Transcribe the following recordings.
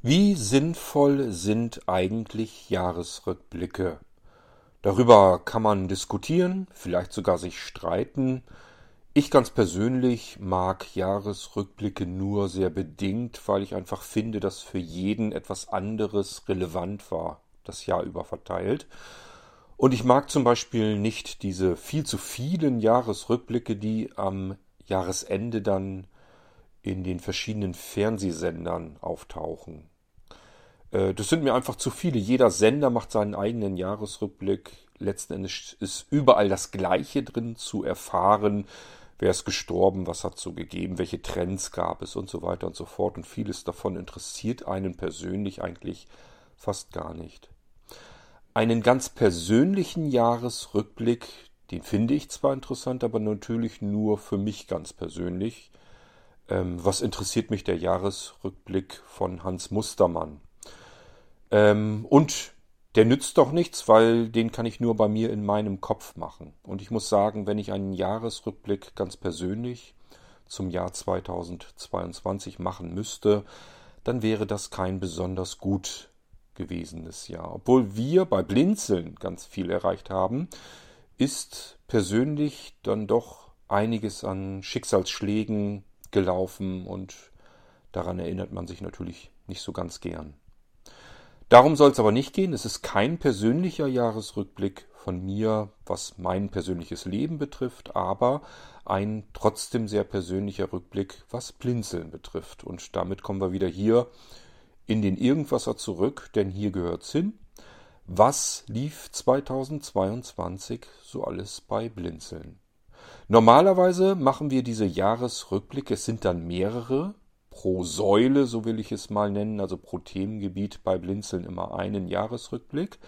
Wie sinnvoll sind eigentlich Jahresrückblicke? Darüber kann man diskutieren, vielleicht sogar sich streiten. Ich ganz persönlich mag Jahresrückblicke nur sehr bedingt, weil ich einfach finde, dass für jeden etwas anderes relevant war, das Jahr über verteilt. Und ich mag zum Beispiel nicht diese viel zu vielen Jahresrückblicke, die am Jahresende dann in den verschiedenen Fernsehsendern auftauchen. Äh, das sind mir einfach zu viele. Jeder Sender macht seinen eigenen Jahresrückblick. Letzten Endes ist überall das Gleiche drin zu erfahren. Wer ist gestorben, was hat so gegeben, welche Trends gab es und so weiter und so fort. Und vieles davon interessiert einen persönlich eigentlich fast gar nicht. Einen ganz persönlichen Jahresrückblick, den finde ich zwar interessant, aber natürlich nur für mich ganz persönlich. Ähm, was interessiert mich der Jahresrückblick von Hans Mustermann? Ähm, und der nützt doch nichts, weil den kann ich nur bei mir in meinem Kopf machen. Und ich muss sagen, wenn ich einen Jahresrückblick ganz persönlich zum Jahr 2022 machen müsste, dann wäre das kein besonders gut gewesenes Jahr. Obwohl wir bei Blinzeln ganz viel erreicht haben, ist persönlich dann doch einiges an Schicksalsschlägen gelaufen und daran erinnert man sich natürlich nicht so ganz gern. Darum soll es aber nicht gehen. Es ist kein persönlicher Jahresrückblick von mir, was mein persönliches Leben betrifft, aber ein trotzdem sehr persönlicher Rückblick, was Blinzeln betrifft. Und damit kommen wir wieder hier in den Irgendwasser zurück, denn hier gehört's hin. Was lief 2022 so alles bei Blinzeln? Normalerweise machen wir diese Jahresrückblicke, es sind dann mehrere, pro Säule, so will ich es mal nennen, also pro Themengebiet bei Blinzeln immer einen Jahresrückblick,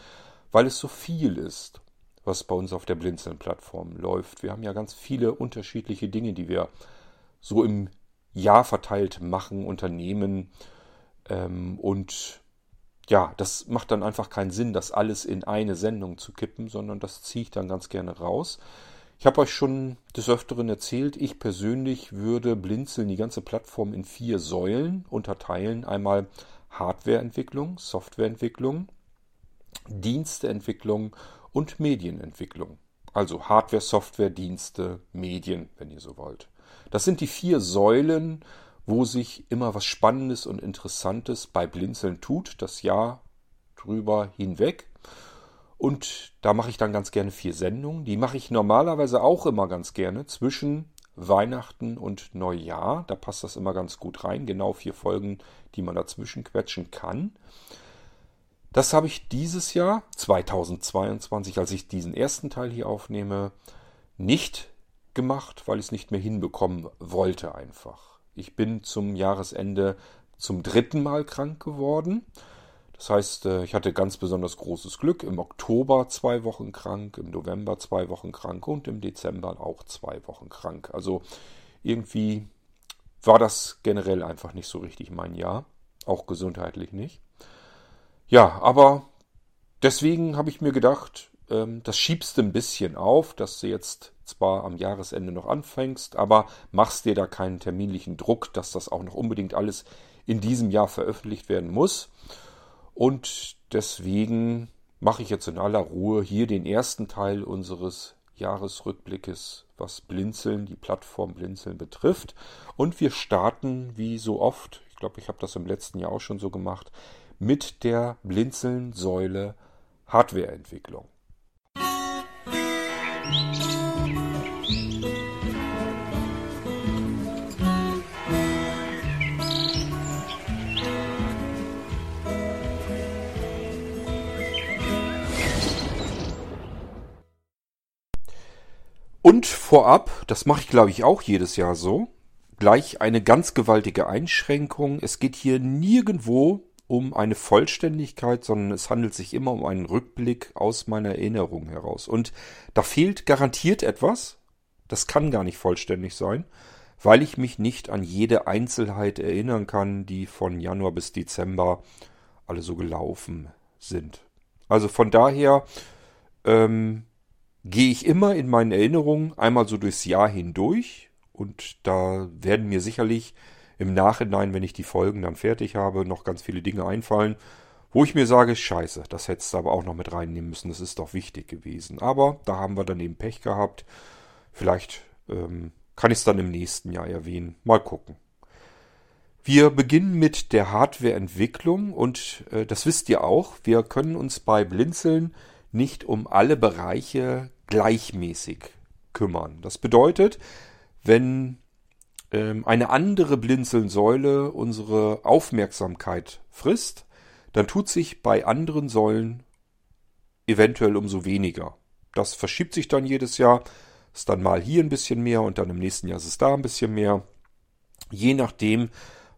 weil es so viel ist, was bei uns auf der Blinzeln-Plattform läuft. Wir haben ja ganz viele unterschiedliche Dinge, die wir so im Jahr verteilt machen, unternehmen ähm, und ja, das macht dann einfach keinen Sinn, das alles in eine Sendung zu kippen, sondern das ziehe ich dann ganz gerne raus. Ich habe euch schon des Öfteren erzählt, ich persönlich würde Blinzeln die ganze Plattform in vier Säulen unterteilen. Einmal Hardwareentwicklung, Softwareentwicklung, Diensteentwicklung und Medienentwicklung. Also Hardware, Software, Dienste, Medien, wenn ihr so wollt. Das sind die vier Säulen, wo sich immer was Spannendes und Interessantes bei Blinzeln tut, das Jahr drüber hinweg. Und da mache ich dann ganz gerne vier Sendungen. Die mache ich normalerweise auch immer ganz gerne zwischen Weihnachten und Neujahr. Da passt das immer ganz gut rein. Genau vier Folgen, die man dazwischen quetschen kann. Das habe ich dieses Jahr, 2022, als ich diesen ersten Teil hier aufnehme, nicht gemacht, weil ich es nicht mehr hinbekommen wollte einfach. Ich bin zum Jahresende zum dritten Mal krank geworden. Das heißt, äh, ich hatte ganz besonders großes Glück. Im Oktober zwei Wochen krank, im November zwei Wochen krank und im Dezember auch zwei Wochen krank. Also irgendwie war das generell einfach nicht so richtig mein Jahr. Auch gesundheitlich nicht. Ja, aber deswegen habe ich mir gedacht, ähm, das schiebst du ein bisschen auf, dass du jetzt zwar am Jahresende noch anfängst, aber machst dir da keinen terminlichen Druck, dass das auch noch unbedingt alles in diesem Jahr veröffentlicht werden muss. Und deswegen mache ich jetzt in aller Ruhe hier den ersten Teil unseres Jahresrückblickes, was Blinzeln, die Plattform Blinzeln betrifft. Und wir starten wie so oft, ich glaube, ich habe das im letzten Jahr auch schon so gemacht, mit der Blinzeln-Säule Hardwareentwicklung. Musik Und vorab, das mache ich glaube ich auch jedes Jahr so, gleich eine ganz gewaltige Einschränkung. Es geht hier nirgendwo um eine Vollständigkeit, sondern es handelt sich immer um einen Rückblick aus meiner Erinnerung heraus. Und da fehlt garantiert etwas. Das kann gar nicht vollständig sein, weil ich mich nicht an jede Einzelheit erinnern kann, die von Januar bis Dezember alle so gelaufen sind. Also von daher ähm, gehe ich immer in meinen Erinnerungen einmal so durchs Jahr hindurch und da werden mir sicherlich im Nachhinein, wenn ich die Folgen dann fertig habe, noch ganz viele Dinge einfallen, wo ich mir sage, scheiße, das hättest du aber auch noch mit reinnehmen müssen, das ist doch wichtig gewesen. Aber da haben wir dann eben Pech gehabt. Vielleicht ähm, kann ich es dann im nächsten Jahr erwähnen. Mal gucken. Wir beginnen mit der Hardwareentwicklung und äh, das wisst ihr auch, wir können uns bei Blinzeln nicht um alle Bereiche gleichmäßig kümmern. Das bedeutet, wenn ähm, eine andere Blinzelnsäule unsere Aufmerksamkeit frisst, dann tut sich bei anderen Säulen eventuell umso weniger. Das verschiebt sich dann jedes Jahr, ist dann mal hier ein bisschen mehr und dann im nächsten Jahr ist es da ein bisschen mehr, je nachdem,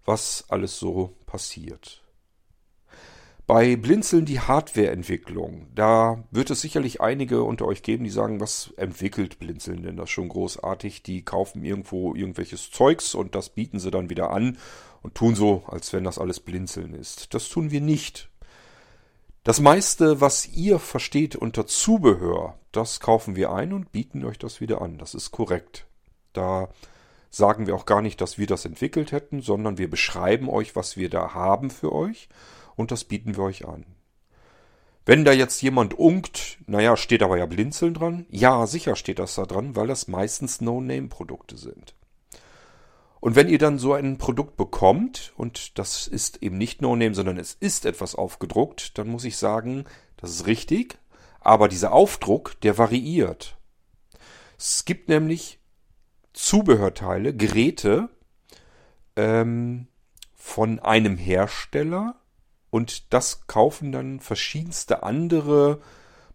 was alles so passiert. Bei Blinzeln die Hardwareentwicklung. Da wird es sicherlich einige unter euch geben, die sagen, was entwickelt Blinzeln denn das schon großartig? Die kaufen irgendwo irgendwelches Zeugs und das bieten sie dann wieder an und tun so, als wenn das alles Blinzeln ist. Das tun wir nicht. Das meiste, was ihr versteht unter Zubehör, das kaufen wir ein und bieten euch das wieder an. Das ist korrekt. Da sagen wir auch gar nicht, dass wir das entwickelt hätten, sondern wir beschreiben euch, was wir da haben für euch und das bieten wir euch an. Wenn da jetzt jemand unkt, naja, steht aber ja Blinzeln dran. Ja, sicher steht das da dran, weil das meistens No-Name-Produkte sind. Und wenn ihr dann so ein Produkt bekommt, und das ist eben nicht No-Name, sondern es ist etwas aufgedruckt, dann muss ich sagen, das ist richtig, aber dieser Aufdruck, der variiert. Es gibt nämlich Zubehörteile, Geräte ähm, von einem Hersteller, und das kaufen dann verschiedenste andere,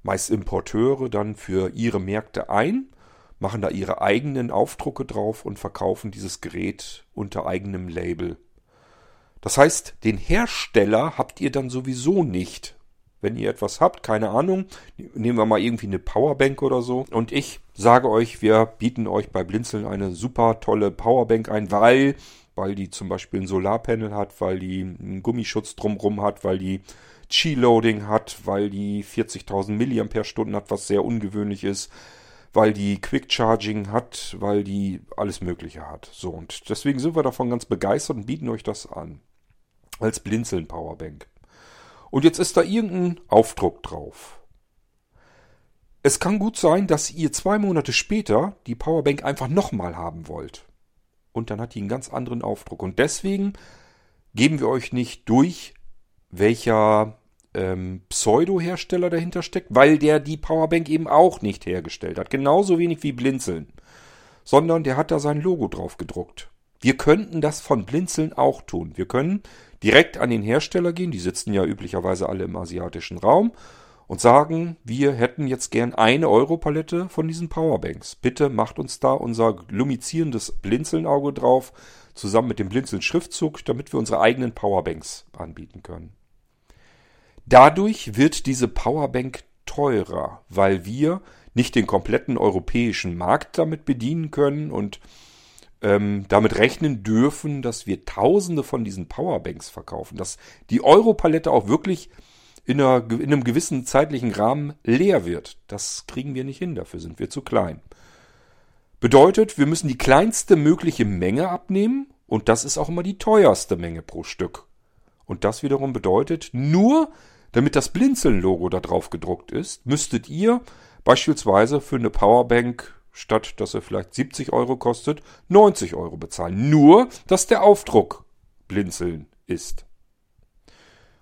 meist Importeure, dann für ihre Märkte ein, machen da ihre eigenen Aufdrucke drauf und verkaufen dieses Gerät unter eigenem Label. Das heißt, den Hersteller habt ihr dann sowieso nicht. Wenn ihr etwas habt, keine Ahnung, nehmen wir mal irgendwie eine Powerbank oder so. Und ich sage euch, wir bieten euch bei Blinzeln eine super tolle Powerbank ein, weil weil die zum Beispiel ein Solarpanel hat, weil die einen Gummischutz drumrum hat, weil die Qi-Loading hat, weil die 40.000 mAh hat, was sehr ungewöhnlich ist, weil die Quick Charging hat, weil die alles Mögliche hat. So, und deswegen sind wir davon ganz begeistert und bieten euch das an. Als Blinzeln Powerbank. Und jetzt ist da irgendein Aufdruck drauf. Es kann gut sein, dass ihr zwei Monate später die Powerbank einfach nochmal haben wollt und dann hat die einen ganz anderen Aufdruck. Und deswegen geben wir euch nicht durch, welcher ähm, Pseudo-Hersteller dahinter steckt, weil der die Powerbank eben auch nicht hergestellt hat. Genauso wenig wie Blinzeln. Sondern der hat da sein Logo drauf gedruckt. Wir könnten das von Blinzeln auch tun. Wir können direkt an den Hersteller gehen, die sitzen ja üblicherweise alle im asiatischen Raum, und sagen, wir hätten jetzt gern eine Europalette von diesen Powerbanks. Bitte macht uns da unser lumizierendes Blinzelnauge drauf, zusammen mit dem Blinzeln-Schriftzug, damit wir unsere eigenen Powerbanks anbieten können. Dadurch wird diese Powerbank teurer, weil wir nicht den kompletten europäischen Markt damit bedienen können und ähm, damit rechnen dürfen, dass wir Tausende von diesen Powerbanks verkaufen, dass die Europalette auch wirklich in, einer, in einem gewissen zeitlichen Rahmen leer wird. Das kriegen wir nicht hin, dafür sind wir zu klein. Bedeutet, wir müssen die kleinste mögliche Menge abnehmen und das ist auch immer die teuerste Menge pro Stück. Und das wiederum bedeutet, nur damit das Blinzeln-Logo da drauf gedruckt ist, müsstet ihr beispielsweise für eine Powerbank, statt dass er vielleicht 70 Euro kostet, 90 Euro bezahlen. Nur, dass der Aufdruck Blinzeln ist.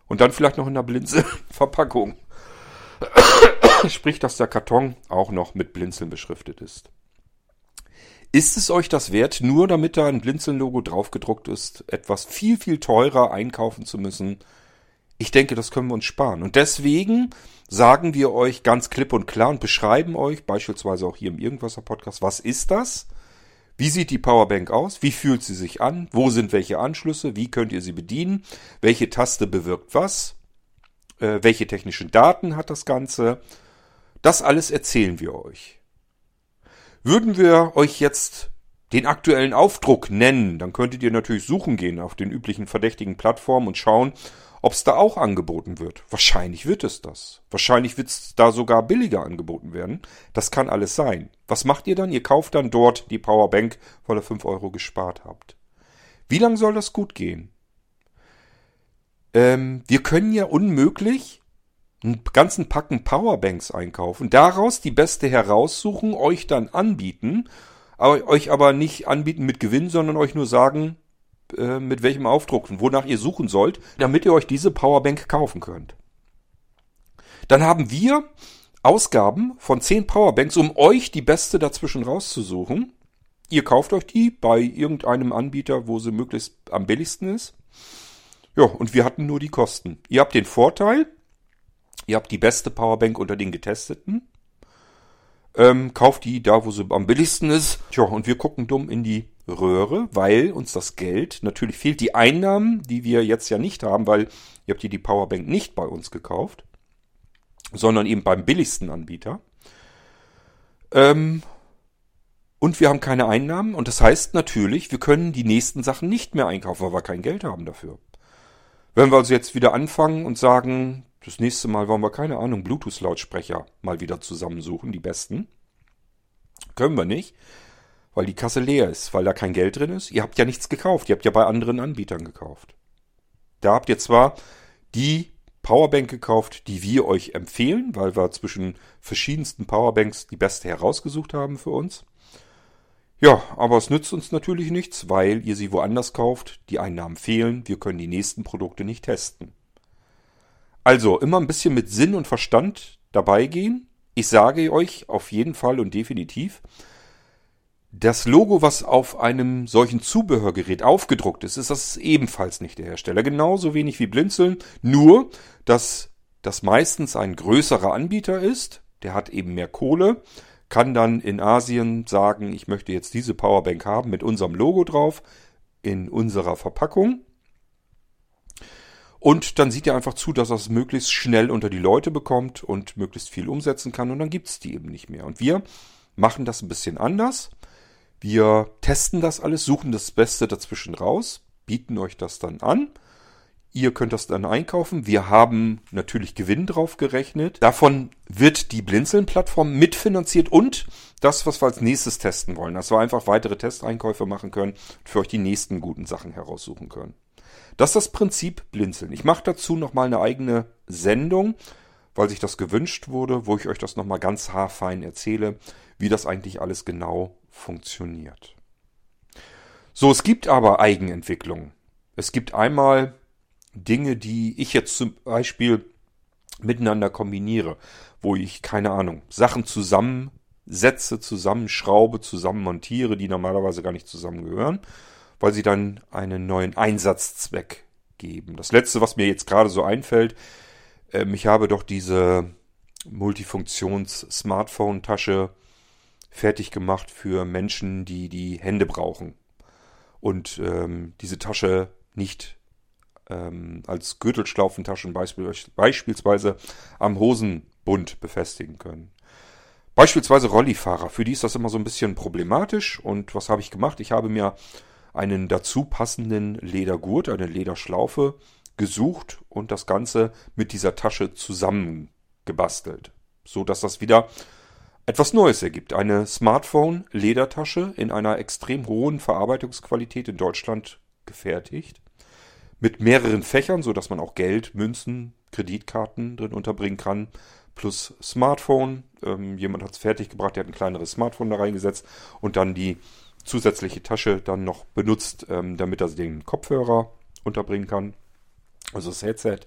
Und dann vielleicht noch in einer Blinzelverpackung. Sprich, dass der Karton auch noch mit Blinzeln beschriftet ist. Ist es euch das wert, nur damit da ein Blinzeln-Logo draufgedruckt ist, etwas viel, viel teurer einkaufen zu müssen? Ich denke, das können wir uns sparen. Und deswegen sagen wir euch ganz klipp und klar und beschreiben euch, beispielsweise auch hier im Irgendwasser Podcast, was ist das? Wie sieht die Powerbank aus? Wie fühlt sie sich an? Wo sind welche Anschlüsse? Wie könnt ihr sie bedienen? Welche Taste bewirkt was? Äh, welche technischen Daten hat das Ganze? Das alles erzählen wir euch. Würden wir euch jetzt den aktuellen Aufdruck nennen, dann könntet ihr natürlich suchen gehen auf den üblichen verdächtigen Plattformen und schauen, ob es da auch angeboten wird. Wahrscheinlich wird es das. Wahrscheinlich wird es da sogar billiger angeboten werden. Das kann alles sein. Was macht ihr dann? Ihr kauft dann dort die Powerbank, weil ihr 5 Euro gespart habt. Wie lange soll das gut gehen? Ähm, wir können ja unmöglich einen ganzen Packen Powerbanks einkaufen, daraus die beste heraussuchen, euch dann anbieten, aber, euch aber nicht anbieten mit Gewinn, sondern euch nur sagen, äh, mit welchem Aufdruck und wonach ihr suchen sollt, damit ihr euch diese Powerbank kaufen könnt. Dann haben wir Ausgaben von 10 Powerbanks, um euch die beste dazwischen rauszusuchen. Ihr kauft euch die bei irgendeinem Anbieter, wo sie möglichst am billigsten ist. Ja, und wir hatten nur die Kosten. Ihr habt den Vorteil, ihr habt die beste Powerbank unter den getesteten. Ähm, kauft die da, wo sie am billigsten ist. Tja, und wir gucken dumm in die Röhre, weil uns das Geld natürlich fehlt. Die Einnahmen, die wir jetzt ja nicht haben, weil ihr habt hier die Powerbank nicht bei uns gekauft, sondern eben beim billigsten Anbieter. Ähm, und wir haben keine Einnahmen und das heißt natürlich, wir können die nächsten Sachen nicht mehr einkaufen, weil wir kein Geld haben dafür. Wenn wir also jetzt wieder anfangen und sagen, das nächste Mal wollen wir keine Ahnung, Bluetooth-Lautsprecher mal wieder zusammensuchen, die besten, können wir nicht, weil die Kasse leer ist, weil da kein Geld drin ist. Ihr habt ja nichts gekauft, ihr habt ja bei anderen Anbietern gekauft. Da habt ihr zwar die Powerbank gekauft, die wir euch empfehlen, weil wir zwischen verschiedensten Powerbanks die beste herausgesucht haben für uns. Ja, aber es nützt uns natürlich nichts, weil ihr sie woanders kauft, die Einnahmen fehlen, wir können die nächsten Produkte nicht testen. Also immer ein bisschen mit Sinn und Verstand dabei gehen. Ich sage euch auf jeden Fall und definitiv, das Logo, was auf einem solchen Zubehörgerät aufgedruckt ist, ist das ebenfalls nicht der Hersteller. Genauso wenig wie Blinzeln, nur dass das meistens ein größerer Anbieter ist, der hat eben mehr Kohle, kann dann in Asien sagen, ich möchte jetzt diese Powerbank haben mit unserem Logo drauf, in unserer Verpackung. Und dann sieht er einfach zu, dass er es möglichst schnell unter die Leute bekommt und möglichst viel umsetzen kann und dann gibt es die eben nicht mehr. Und wir machen das ein bisschen anders. Wir testen das alles, suchen das Beste dazwischen raus, bieten euch das dann an. Ihr könnt das dann einkaufen. Wir haben natürlich Gewinn drauf gerechnet. Davon wird die Blinzeln-Plattform mitfinanziert und das, was wir als nächstes testen wollen. Dass wir einfach weitere Testeinkäufe machen können und für euch die nächsten guten Sachen heraussuchen können. Das ist das Prinzip Blinzeln. Ich mache dazu nochmal eine eigene Sendung, weil sich das gewünscht wurde, wo ich euch das nochmal ganz haarfein erzähle, wie das eigentlich alles genau funktioniert. So, es gibt aber Eigenentwicklung. Es gibt einmal Dinge, die ich jetzt zum Beispiel miteinander kombiniere, wo ich, keine Ahnung, Sachen zusammensetze, zusammenschraube, zusammenmontiere, die normalerweise gar nicht zusammengehören, weil sie dann einen neuen Einsatzzweck geben. Das letzte, was mir jetzt gerade so einfällt, äh, ich habe doch diese Multifunktions-Smartphone-Tasche fertig gemacht für Menschen, die die Hände brauchen und ähm, diese Tasche nicht ähm, als Gürtelschlaufentaschen beispielsweise am Hosenbund befestigen können. Beispielsweise Rollifahrer, für die ist das immer so ein bisschen problematisch. Und was habe ich gemacht? Ich habe mir einen dazu passenden Ledergurt, eine Lederschlaufe gesucht und das Ganze mit dieser Tasche zusammengebastelt, so dass das wieder etwas Neues ergibt. Eine Smartphone-Ledertasche in einer extrem hohen Verarbeitungsqualität in Deutschland gefertigt. Mit mehreren Fächern, so dass man auch Geld, Münzen, Kreditkarten drin unterbringen kann. Plus Smartphone. Ähm, jemand hat es fertiggebracht, der hat ein kleineres Smartphone da reingesetzt und dann die zusätzliche Tasche dann noch benutzt, ähm, damit er den Kopfhörer unterbringen kann. Also das Headset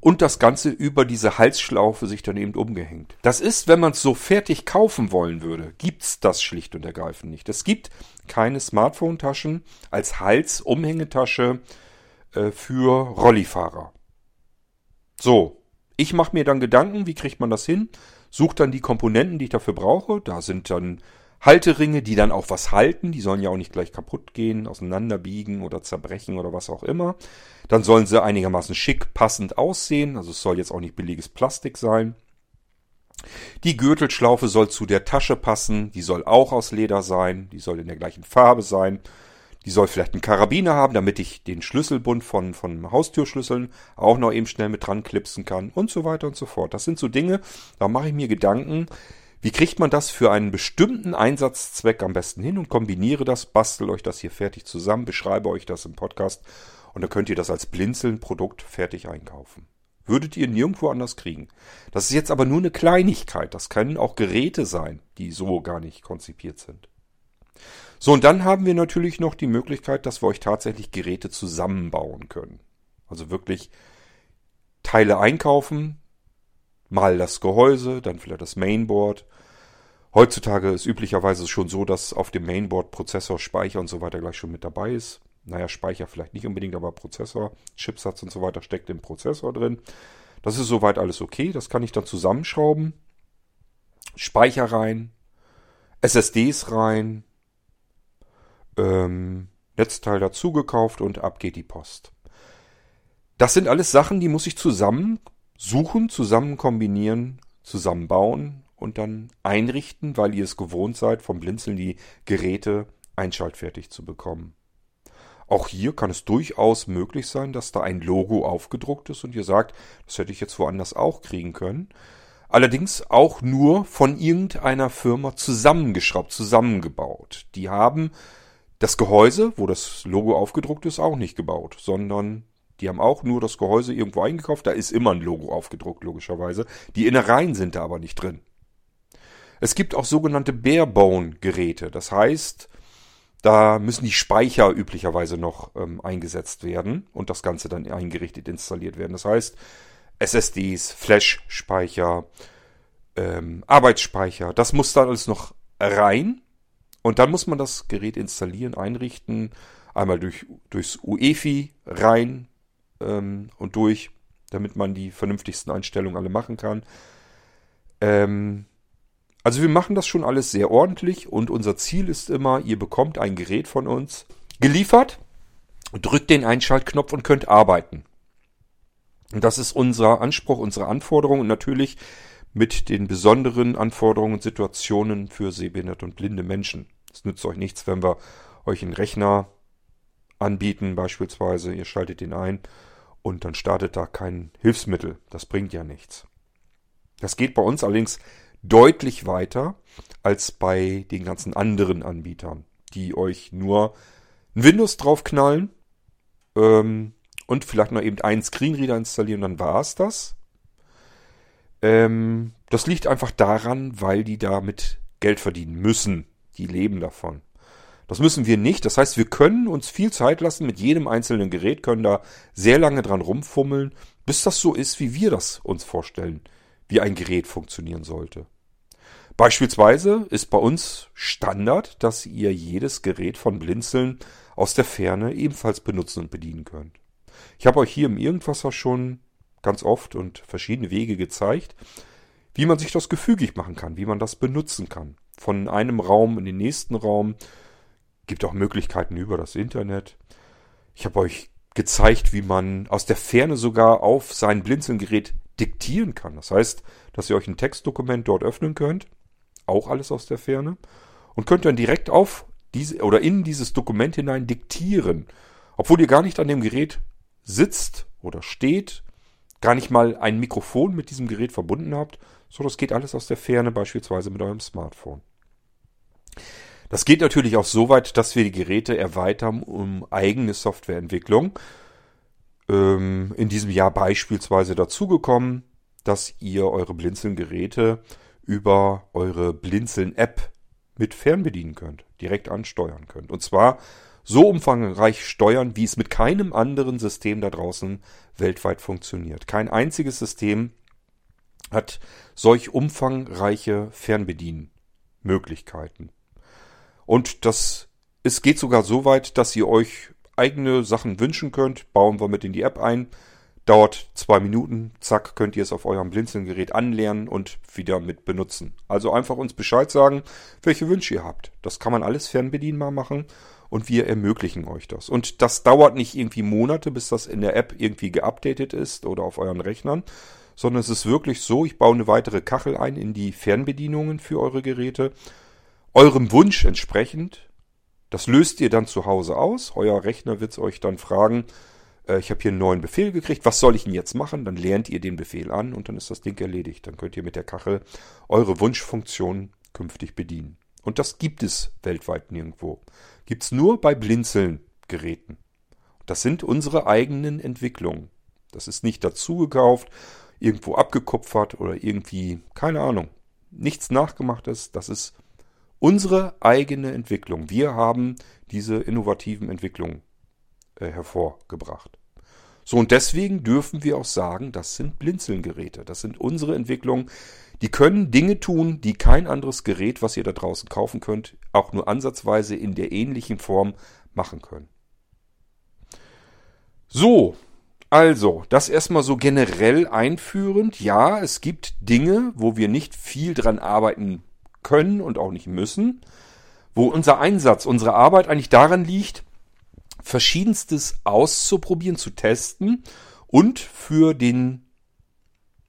und das Ganze über diese Halsschlaufe sich dann eben umgehängt. Das ist, wenn man es so fertig kaufen wollen würde, gibt's das schlicht und ergreifend nicht. Es gibt keine Smartphone-Taschen als Halsumhängetasche äh, für Rollifahrer. So, ich mache mir dann Gedanken, wie kriegt man das hin? Suche dann die Komponenten, die ich dafür brauche. Da sind dann Halteringe, die dann auch was halten. Die sollen ja auch nicht gleich kaputt gehen, auseinanderbiegen oder zerbrechen oder was auch immer. Dann sollen sie einigermaßen schick, passend aussehen. Also es soll jetzt auch nicht billiges Plastik sein. Die Gürtelschlaufe soll zu der Tasche passen. Die soll auch aus Leder sein. Die soll in der gleichen Farbe sein. Die soll vielleicht einen Karabiner haben, damit ich den Schlüsselbund von, von Haustürschlüsseln auch noch eben schnell mit dran klipsen kann und so weiter und so fort. Das sind so Dinge, da mache ich mir Gedanken, Wie kriegt man das für einen bestimmten Einsatzzweck am besten hin und kombiniere das, bastel euch das hier fertig zusammen, beschreibe euch das im Podcast und dann könnt ihr das als Blinzeln-Produkt fertig einkaufen. Würdet ihr nirgendwo anders kriegen. Das ist jetzt aber nur eine Kleinigkeit. Das können auch Geräte sein, die so gar nicht konzipiert sind. So, und dann haben wir natürlich noch die Möglichkeit, dass wir euch tatsächlich Geräte zusammenbauen können. Also wirklich Teile einkaufen, mal das Gehäuse, dann vielleicht das Mainboard. Heutzutage ist üblicherweise schon so, dass auf dem Mainboard Prozessor, Speicher und so weiter gleich schon mit dabei ist. Naja, Speicher vielleicht nicht unbedingt, aber Prozessor, Chipsatz und so weiter steckt im Prozessor drin. Das ist soweit alles okay. Das kann ich dann zusammenschrauben. Speicher rein, SSDs rein, ähm, Netzteil dazugekauft und ab geht die Post. Das sind alles Sachen, die muss ich zusammen suchen, zusammen kombinieren, zusammenbauen und dann einrichten, weil ihr es gewohnt seid, vom Blinzeln die Geräte einschaltfertig zu bekommen. Auch hier kann es durchaus möglich sein, dass da ein Logo aufgedruckt ist und ihr sagt, das hätte ich jetzt woanders auch kriegen können. Allerdings auch nur von irgendeiner Firma zusammengeschraubt, zusammengebaut. Die haben das Gehäuse, wo das Logo aufgedruckt ist, auch nicht gebaut, sondern die haben auch nur das Gehäuse irgendwo eingekauft. Da ist immer ein Logo aufgedruckt, logischerweise. Die Innereien sind da aber nicht drin. Es gibt auch sogenannte Barebone-Geräte. Das heißt, da müssen die Speicher üblicherweise noch ähm, eingesetzt werden und das Ganze dann eingerichtet installiert werden. Das heißt, SSDs, Flash-Speicher, ähm, Arbeitsspeicher, das muss dann alles noch rein. Und dann muss man das Gerät installieren, einrichten, einmal durch, durchs UEFI rein, ähm, und durch, damit man die vernünftigsten Einstellungen alle machen kann. Ähm, also wir machen das schon alles sehr ordentlich und unser Ziel ist immer, ihr bekommt ein Gerät von uns geliefert, drückt den Einschaltknopf und könnt arbeiten. Und das ist unser Anspruch, unsere Anforderung und natürlich mit den besonderen Anforderungen und Situationen für sehbehinderte und blinde Menschen. Es nützt euch nichts, wenn wir euch einen Rechner anbieten, beispielsweise, ihr schaltet ihn ein und dann startet da kein Hilfsmittel. Das bringt ja nichts. Das geht bei uns allerdings deutlich weiter als bei den ganzen anderen Anbietern, die euch nur ein Windows draufknallen ähm, und vielleicht noch eben einen Screenreader installieren, dann war es das. Ähm, das liegt einfach daran, weil die damit Geld verdienen müssen. Die leben davon. Das müssen wir nicht. Das heißt, wir können uns viel Zeit lassen mit jedem einzelnen Gerät, können da sehr lange dran rumfummeln, bis das so ist, wie wir das uns vorstellen, wie ein Gerät funktionieren sollte. Beispielsweise ist bei uns Standard, dass ihr jedes Gerät von Blinzeln aus der Ferne ebenfalls benutzen und bedienen könnt. Ich habe euch hier im Irgendwasser schon ganz oft und verschiedene Wege gezeigt, wie man sich das gefügig machen kann, wie man das benutzen kann. Von einem Raum in den nächsten Raum, gibt auch Möglichkeiten über das Internet. Ich habe euch gezeigt, wie man aus der Ferne sogar auf sein Blinzelgerät diktieren kann. Das heißt, dass ihr euch ein Textdokument dort öffnen könnt, auch alles aus der Ferne, und könnt dann direkt auf diese oder in dieses Dokument hinein diktieren, obwohl ihr gar nicht an dem Gerät sitzt oder steht, gar nicht mal ein Mikrofon mit diesem Gerät verbunden habt, so das geht alles aus der Ferne, beispielsweise mit eurem Smartphone. Das geht natürlich auch so weit, dass wir die Geräte erweitern um eigene Softwareentwicklung. Ähm, in diesem Jahr beispielsweise dazugekommen, dass ihr eure Blinzeln-Geräte über eure Blinzeln-App mit fernbedienen könnt, direkt ansteuern könnt. Und zwar so umfangreich steuern, wie es mit keinem anderen System da draußen weltweit funktioniert. Kein einziges System hat solch umfangreiche Fernbedienmöglichkeiten. Und das, es geht sogar so weit, dass ihr euch eigene Sachen wünschen könnt. Bauen wir mit in die App ein. Dauert zwei Minuten. Zack, könnt ihr es auf eurem Blinzelgerät anlernen und wieder mit benutzen. Also einfach uns Bescheid sagen, welche Wünsche ihr habt. Das kann man alles fernbedienbar machen und wir ermöglichen euch das. Und das dauert nicht irgendwie Monate, bis das in der App irgendwie geupdatet ist oder auf euren Rechnern, sondern es ist wirklich so, ich baue eine weitere Kachel ein in die Fernbedienungen für eure Geräte eurem Wunsch entsprechend. Das löst ihr dann zu Hause aus. Euer Rechner wird euch dann fragen, äh, ich habe hier einen neuen Befehl gekriegt, was soll ich denn jetzt machen? Dann lernt ihr den Befehl an und dann ist das Ding erledigt. Dann könnt ihr mit der Kachel eure Wunschfunktion künftig bedienen. Und das gibt es weltweit nirgendwo. Gibt es nur bei Blinzeln-Geräten. Das sind unsere eigenen Entwicklungen. Das ist nicht dazu gekauft, irgendwo abgekupfert oder irgendwie, keine Ahnung. Nichts nachgemachtes. Das ist unsere eigene Entwicklung. Wir haben diese innovativen Entwicklungen äh, hervorgebracht. So, und deswegen dürfen wir auch sagen, das sind Blinzelgeräte. Das sind unsere Entwicklungen. Die können Dinge tun, die kein anderes Gerät, was ihr da draußen kaufen könnt, auch nur ansatzweise in der ähnlichen Form machen können. So, also, das erstmal so generell einführend. Ja, es gibt Dinge, wo wir nicht viel dran arbeiten können und auch nicht müssen, wo unser Einsatz, unsere Arbeit eigentlich daran liegt, verschiedenstes auszuprobieren, zu testen und für den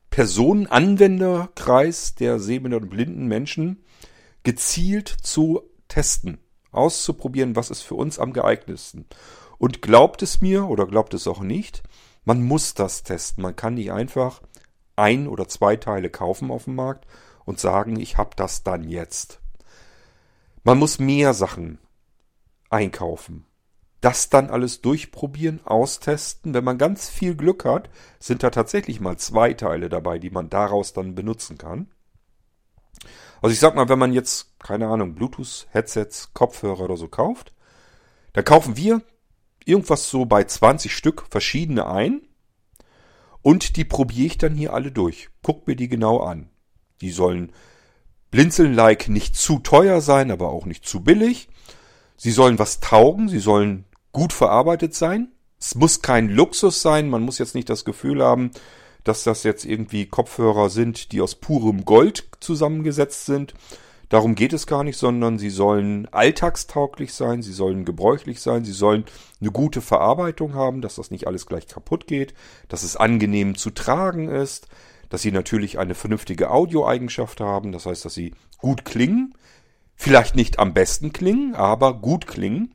Personenanwenderkreis der sehbehinderten und blinden Menschen gezielt zu testen, auszuprobieren, was ist für uns am geeignetsten. Und glaubt es mir oder glaubt es auch nicht, man muss das testen. Man kann nicht einfach ein oder zwei Teile kaufen auf dem Markt und sagen, ich habe das dann jetzt. Man muss mehr Sachen einkaufen das dann alles durchprobieren, austesten. Wenn man ganz viel Glück hat, sind da tatsächlich mal zwei Teile dabei, die man daraus dann benutzen kann. Also ich sag mal, wenn man jetzt, keine Ahnung, Bluetooth-Headsets, Kopfhörer oder so kauft, dann kaufen wir irgendwas so bei 20 Stück verschiedene ein und die probiere ich dann hier alle durch. Guck mir die genau an. Die sollen blinzeln-like nicht zu teuer sein, aber auch nicht zu billig. Sie sollen was taugen, sie sollen gut verarbeitet sein. Es muss kein Luxus sein. Man muss jetzt nicht das Gefühl haben, dass das jetzt irgendwie Kopfhörer sind, die aus purem Gold zusammengesetzt sind. Darum geht es gar nicht, sondern sie sollen alltagstauglich sein, sie sollen gebräuchlich sein, sie sollen eine gute Verarbeitung haben, dass das nicht alles gleich kaputt geht, dass es angenehm zu tragen ist, dass sie natürlich eine vernünftige Audioeigenschaft haben, das heißt, dass sie gut klingen, vielleicht nicht am besten klingen, aber gut klingen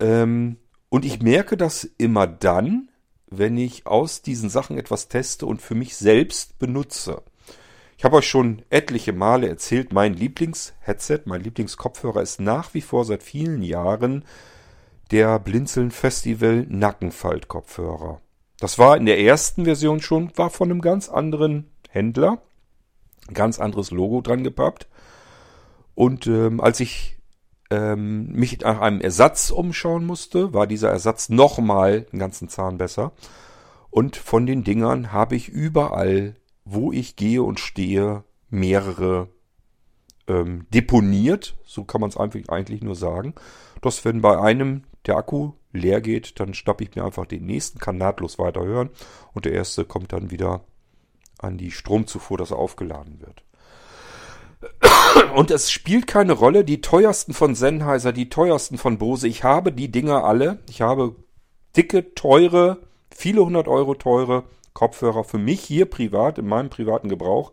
ähm, und ich merke das immer dann, wenn ich aus diesen Sachen etwas teste und für mich selbst benutze. Ich habe euch schon etliche Male erzählt, mein Lieblingsheadset, mein Lieblingskopfhörer ist nach wie vor seit vielen Jahren der Blinzeln Festival Nackenfaltkopfhörer. Das war in der ersten Version schon, war von einem ganz anderen Händler, ganz anderes Logo dran gepappt. Und ähm, als ich ähm, mich nach einem Ersatz umschauen musste, war dieser Ersatz nochmal einen ganzen Zahn besser. Und von den Dingern habe ich überall, wo ich gehe und stehe, mehrere ähm, deponiert. So kann man es eigentlich nur sagen. Dass wenn bei einem der Akku leer geht, dann schnappe ich mir einfach den nächsten, kann nahtlos weiterhören und der erste kommt dann wieder an die Stromzufuhr, dass er aufgeladen wird. Und es spielt keine Rolle, die teuersten von Sennheiser, die teuersten von Bose. Ich habe die Dinger alle. Ich habe dicke, teure, viele hundert Euro teure Kopfhörer für mich hier privat, in meinem privaten Gebrauch.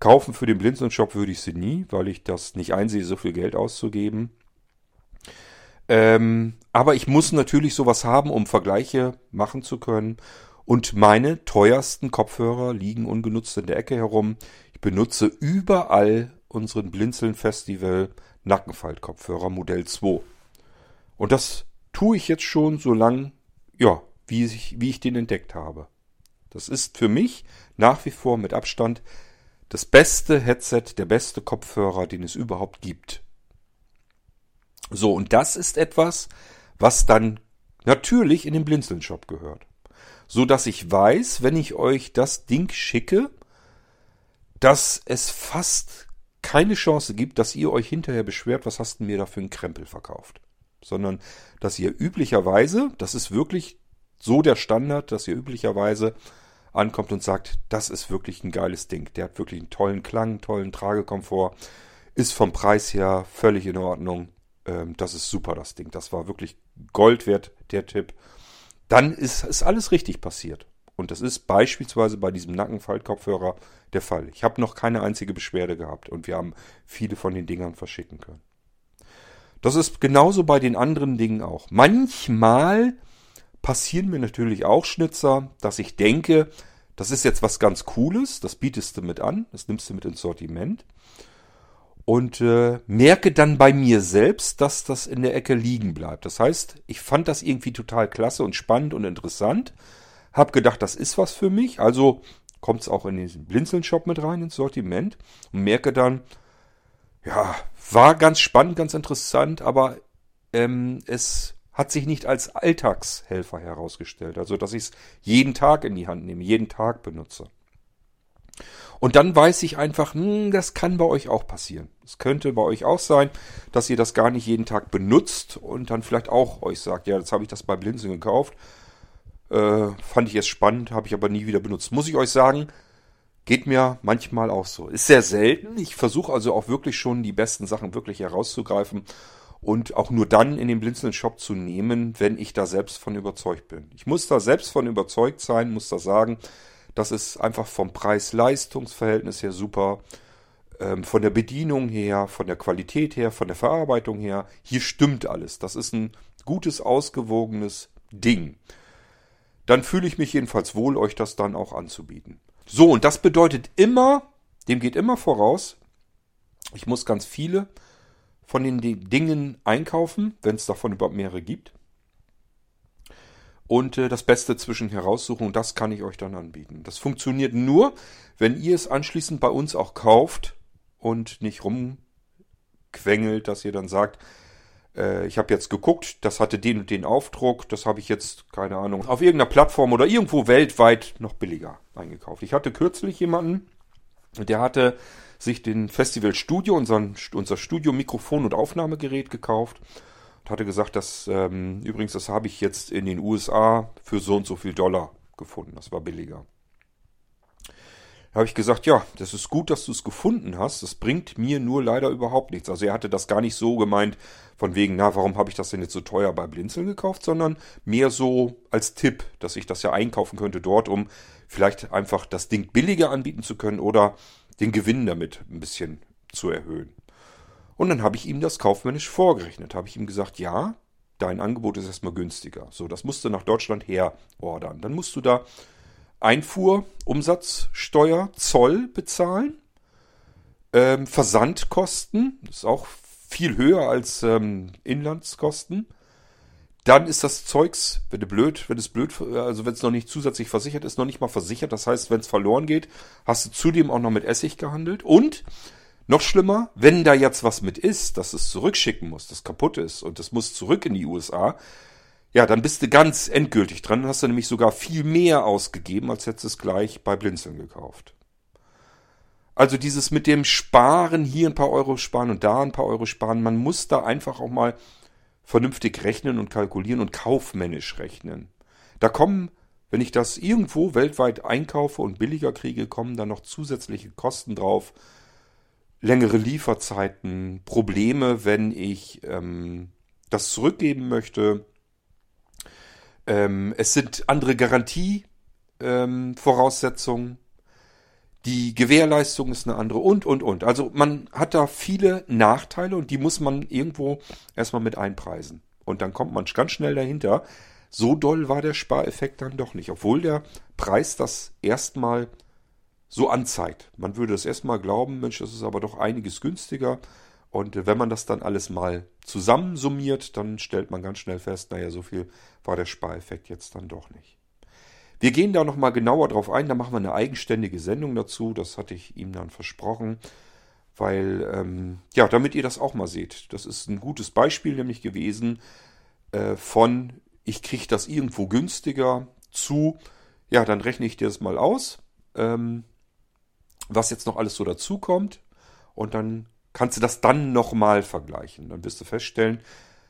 Kaufen für den Blinzeln-Shop würde ich sie nie, weil ich das nicht einsehe, so viel Geld auszugeben. Ähm, aber ich muss natürlich sowas haben, um Vergleiche machen zu können. Und meine teuersten Kopfhörer liegen ungenutzt in der Ecke herum. Ich benutze überall unseren Blinzeln Festival Nackenfaltkopfhörer Modell 2. Und das tue ich jetzt schon so lang, ja, wie ich, wie ich den entdeckt habe. Das ist für mich nach wie vor mit Abstand das beste Headset, der beste Kopfhörer, den es überhaupt gibt. So, und das ist etwas, was dann natürlich in den Blinzeln-Shop gehört. So dass ich weiß, wenn ich euch das Ding schicke, dass es fast keine Chance gibt, dass ihr euch hinterher beschwert, was hast du mir da für einen Krempel verkauft. Sondern, dass ihr üblicherweise, das ist wirklich so der Standard, dass ihr üblicherweise ankommt und sagt, das ist wirklich ein geiles Ding. Der hat wirklich einen tollen Klang, tollen Tragekomfort, ist vom Preis her völlig in Ordnung. Ähm, das ist super, das Ding. Das war wirklich Gold wert, der Tipp. Dann ist, ist alles richtig passiert. Und das ist beispielsweise bei diesem Nackenfaltkopfhörer der Fall. Ich habe noch keine einzige Beschwerde gehabt und wir haben viele von den Dingern verschicken können. Das ist genauso bei den anderen Dingen auch. Manchmal passieren mir natürlich auch Schnitzer, dass ich denke, das ist jetzt was ganz Cooles, das bietest du mit an, das nimmst du mit ins Sortiment und äh, merke dann bei mir selbst, dass das in der Ecke liegen bleibt. Das heißt, ich fand das irgendwie total klasse und spannend und interessant, hab gedacht, das ist was für mich, also kommt es auch in den Blinzeln-Shop mit rein ins Sortiment und merke dann, ja, war ganz spannend, ganz interessant, aber ähm, es hat sich nicht als Alltagshelfer herausgestellt. Also, dass ich es jeden Tag in die Hand nehme, jeden Tag benutze. Und dann weiß ich einfach, hm, das kann bei euch auch passieren. Es könnte bei euch auch sein, dass ihr das gar nicht jeden Tag benutzt und dann vielleicht auch euch sagt, ja, jetzt habe ich das bei Blinzeln gekauft. Äh, fand ich jetzt spannend, habe ich aber nie wieder benutzt. Muss ich euch sagen, geht mir manchmal auch so. Ist sehr selten. Ich versuche also auch wirklich schon die besten Sachen wirklich herauszugreifen und auch nur dann in den blinzelnden Shop zu nehmen, wenn ich da selbst von überzeugt bin. Ich muss da selbst von überzeugt sein, muss da sagen, das ist einfach vom Preis-Leistungs-Verhältnis her super, ähm, von der Bedienung her, von der Qualität her, von der Verarbeitung her. Hier stimmt alles. Das ist ein gutes, ausgewogenes Ding. Dann fühle ich mich jedenfalls wohl, euch das dann auch anzubieten. So, und das bedeutet immer, dem geht immer voraus, ich muss ganz viele von den Dingen einkaufen, wenn es davon überhaupt mehrere gibt. Und äh, das Beste zwischen heraussuchen und das kann ich euch dann anbieten. Das funktioniert nur, wenn ihr es anschließend bei uns auch kauft und nicht rumquengelt, dass ihr dann sagt, äh, ich habe jetzt geguckt, das hatte den und den Aufdruck, das habe ich jetzt, keine Ahnung, auf irgendeiner Plattform oder irgendwo weltweit noch billiger eingekauft. Ich hatte kürzlich jemanden, der hatte sich den Festival Studio, unseren, unser Studio-Mikrofon und Aufnahmegerät gekauft hatte gesagt, dass ähm, übrigens, das habe ich jetzt in den USA für so und so viel Dollar gefunden. Das war billiger. Da habe ich gesagt, ja, das ist gut, dass du es gefunden hast. Das bringt mir nur leider überhaupt nichts. Also er hatte das gar nicht so gemeint, von wegen, na, warum habe ich das denn jetzt so teuer bei Blinzeln gekauft, sondern mehr so als Tipp, dass ich das ja einkaufen könnte dort, um vielleicht einfach das Ding billiger anbieten zu können oder den Gewinn damit ein bisschen zu erhöhen. Und dann habe ich ihm das kaufmännisch vorgerechnet. Habe ich ihm gesagt, ja, dein Angebot ist erstmal günstiger. So, das musst du nach Deutschland her ordern. Dann musst du da Einfuhr, Umsatzsteuer, Zoll bezahlen. Ähm, Versandkosten, das ist auch viel höher als ähm, Inlandskosten. Dann ist das Zeugs, wenn du blöd, wenn es blöd, also wenn es noch nicht zusätzlich versichert ist, noch nicht mal versichert. Das heißt, wenn es verloren geht, hast du zudem auch noch mit Essig gehandelt. Und noch schlimmer, wenn da jetzt was mit ist, dass es zurückschicken muss, das kaputt ist und es muss zurück in die USA, ja, dann bist du ganz endgültig dran. Dann hast du nämlich sogar viel mehr ausgegeben, als hättest du es gleich bei Blinzeln gekauft. Also dieses mit dem Sparen, hier ein paar Euro sparen und da ein paar Euro sparen, man muss da einfach auch mal vernünftig rechnen und kalkulieren und kaufmännisch rechnen. Da kommen, wenn ich das irgendwo weltweit einkaufe und billiger kriege, kommen da noch zusätzliche Kosten drauf. Längere Lieferzeiten, Probleme, wenn ich ähm, das zurückgeben möchte. Ähm, es sind andere Garantievoraussetzungen. Ähm, die Gewährleistung ist eine andere und, und, und. Also man hat da viele Nachteile und die muss man irgendwo erstmal mit einpreisen. Und dann kommt man ganz schnell dahinter. So doll war der Spareffekt dann doch nicht, obwohl der Preis das erstmal so anzeigt. Man würde es erstmal glauben, Mensch, das ist aber doch einiges günstiger. Und wenn man das dann alles mal zusammensummiert, dann stellt man ganz schnell fest, naja, so viel war der Spareffekt jetzt dann doch nicht. Wir gehen da nochmal genauer drauf ein, da machen wir eine eigenständige Sendung dazu, das hatte ich ihm dann versprochen, weil, ähm, ja, damit ihr das auch mal seht. Das ist ein gutes Beispiel nämlich gewesen äh, von, ich kriege das irgendwo günstiger zu, ja, dann rechne ich dir das mal aus, ähm, was jetzt noch alles so dazukommt und dann kannst du das dann nochmal vergleichen. Dann wirst du feststellen,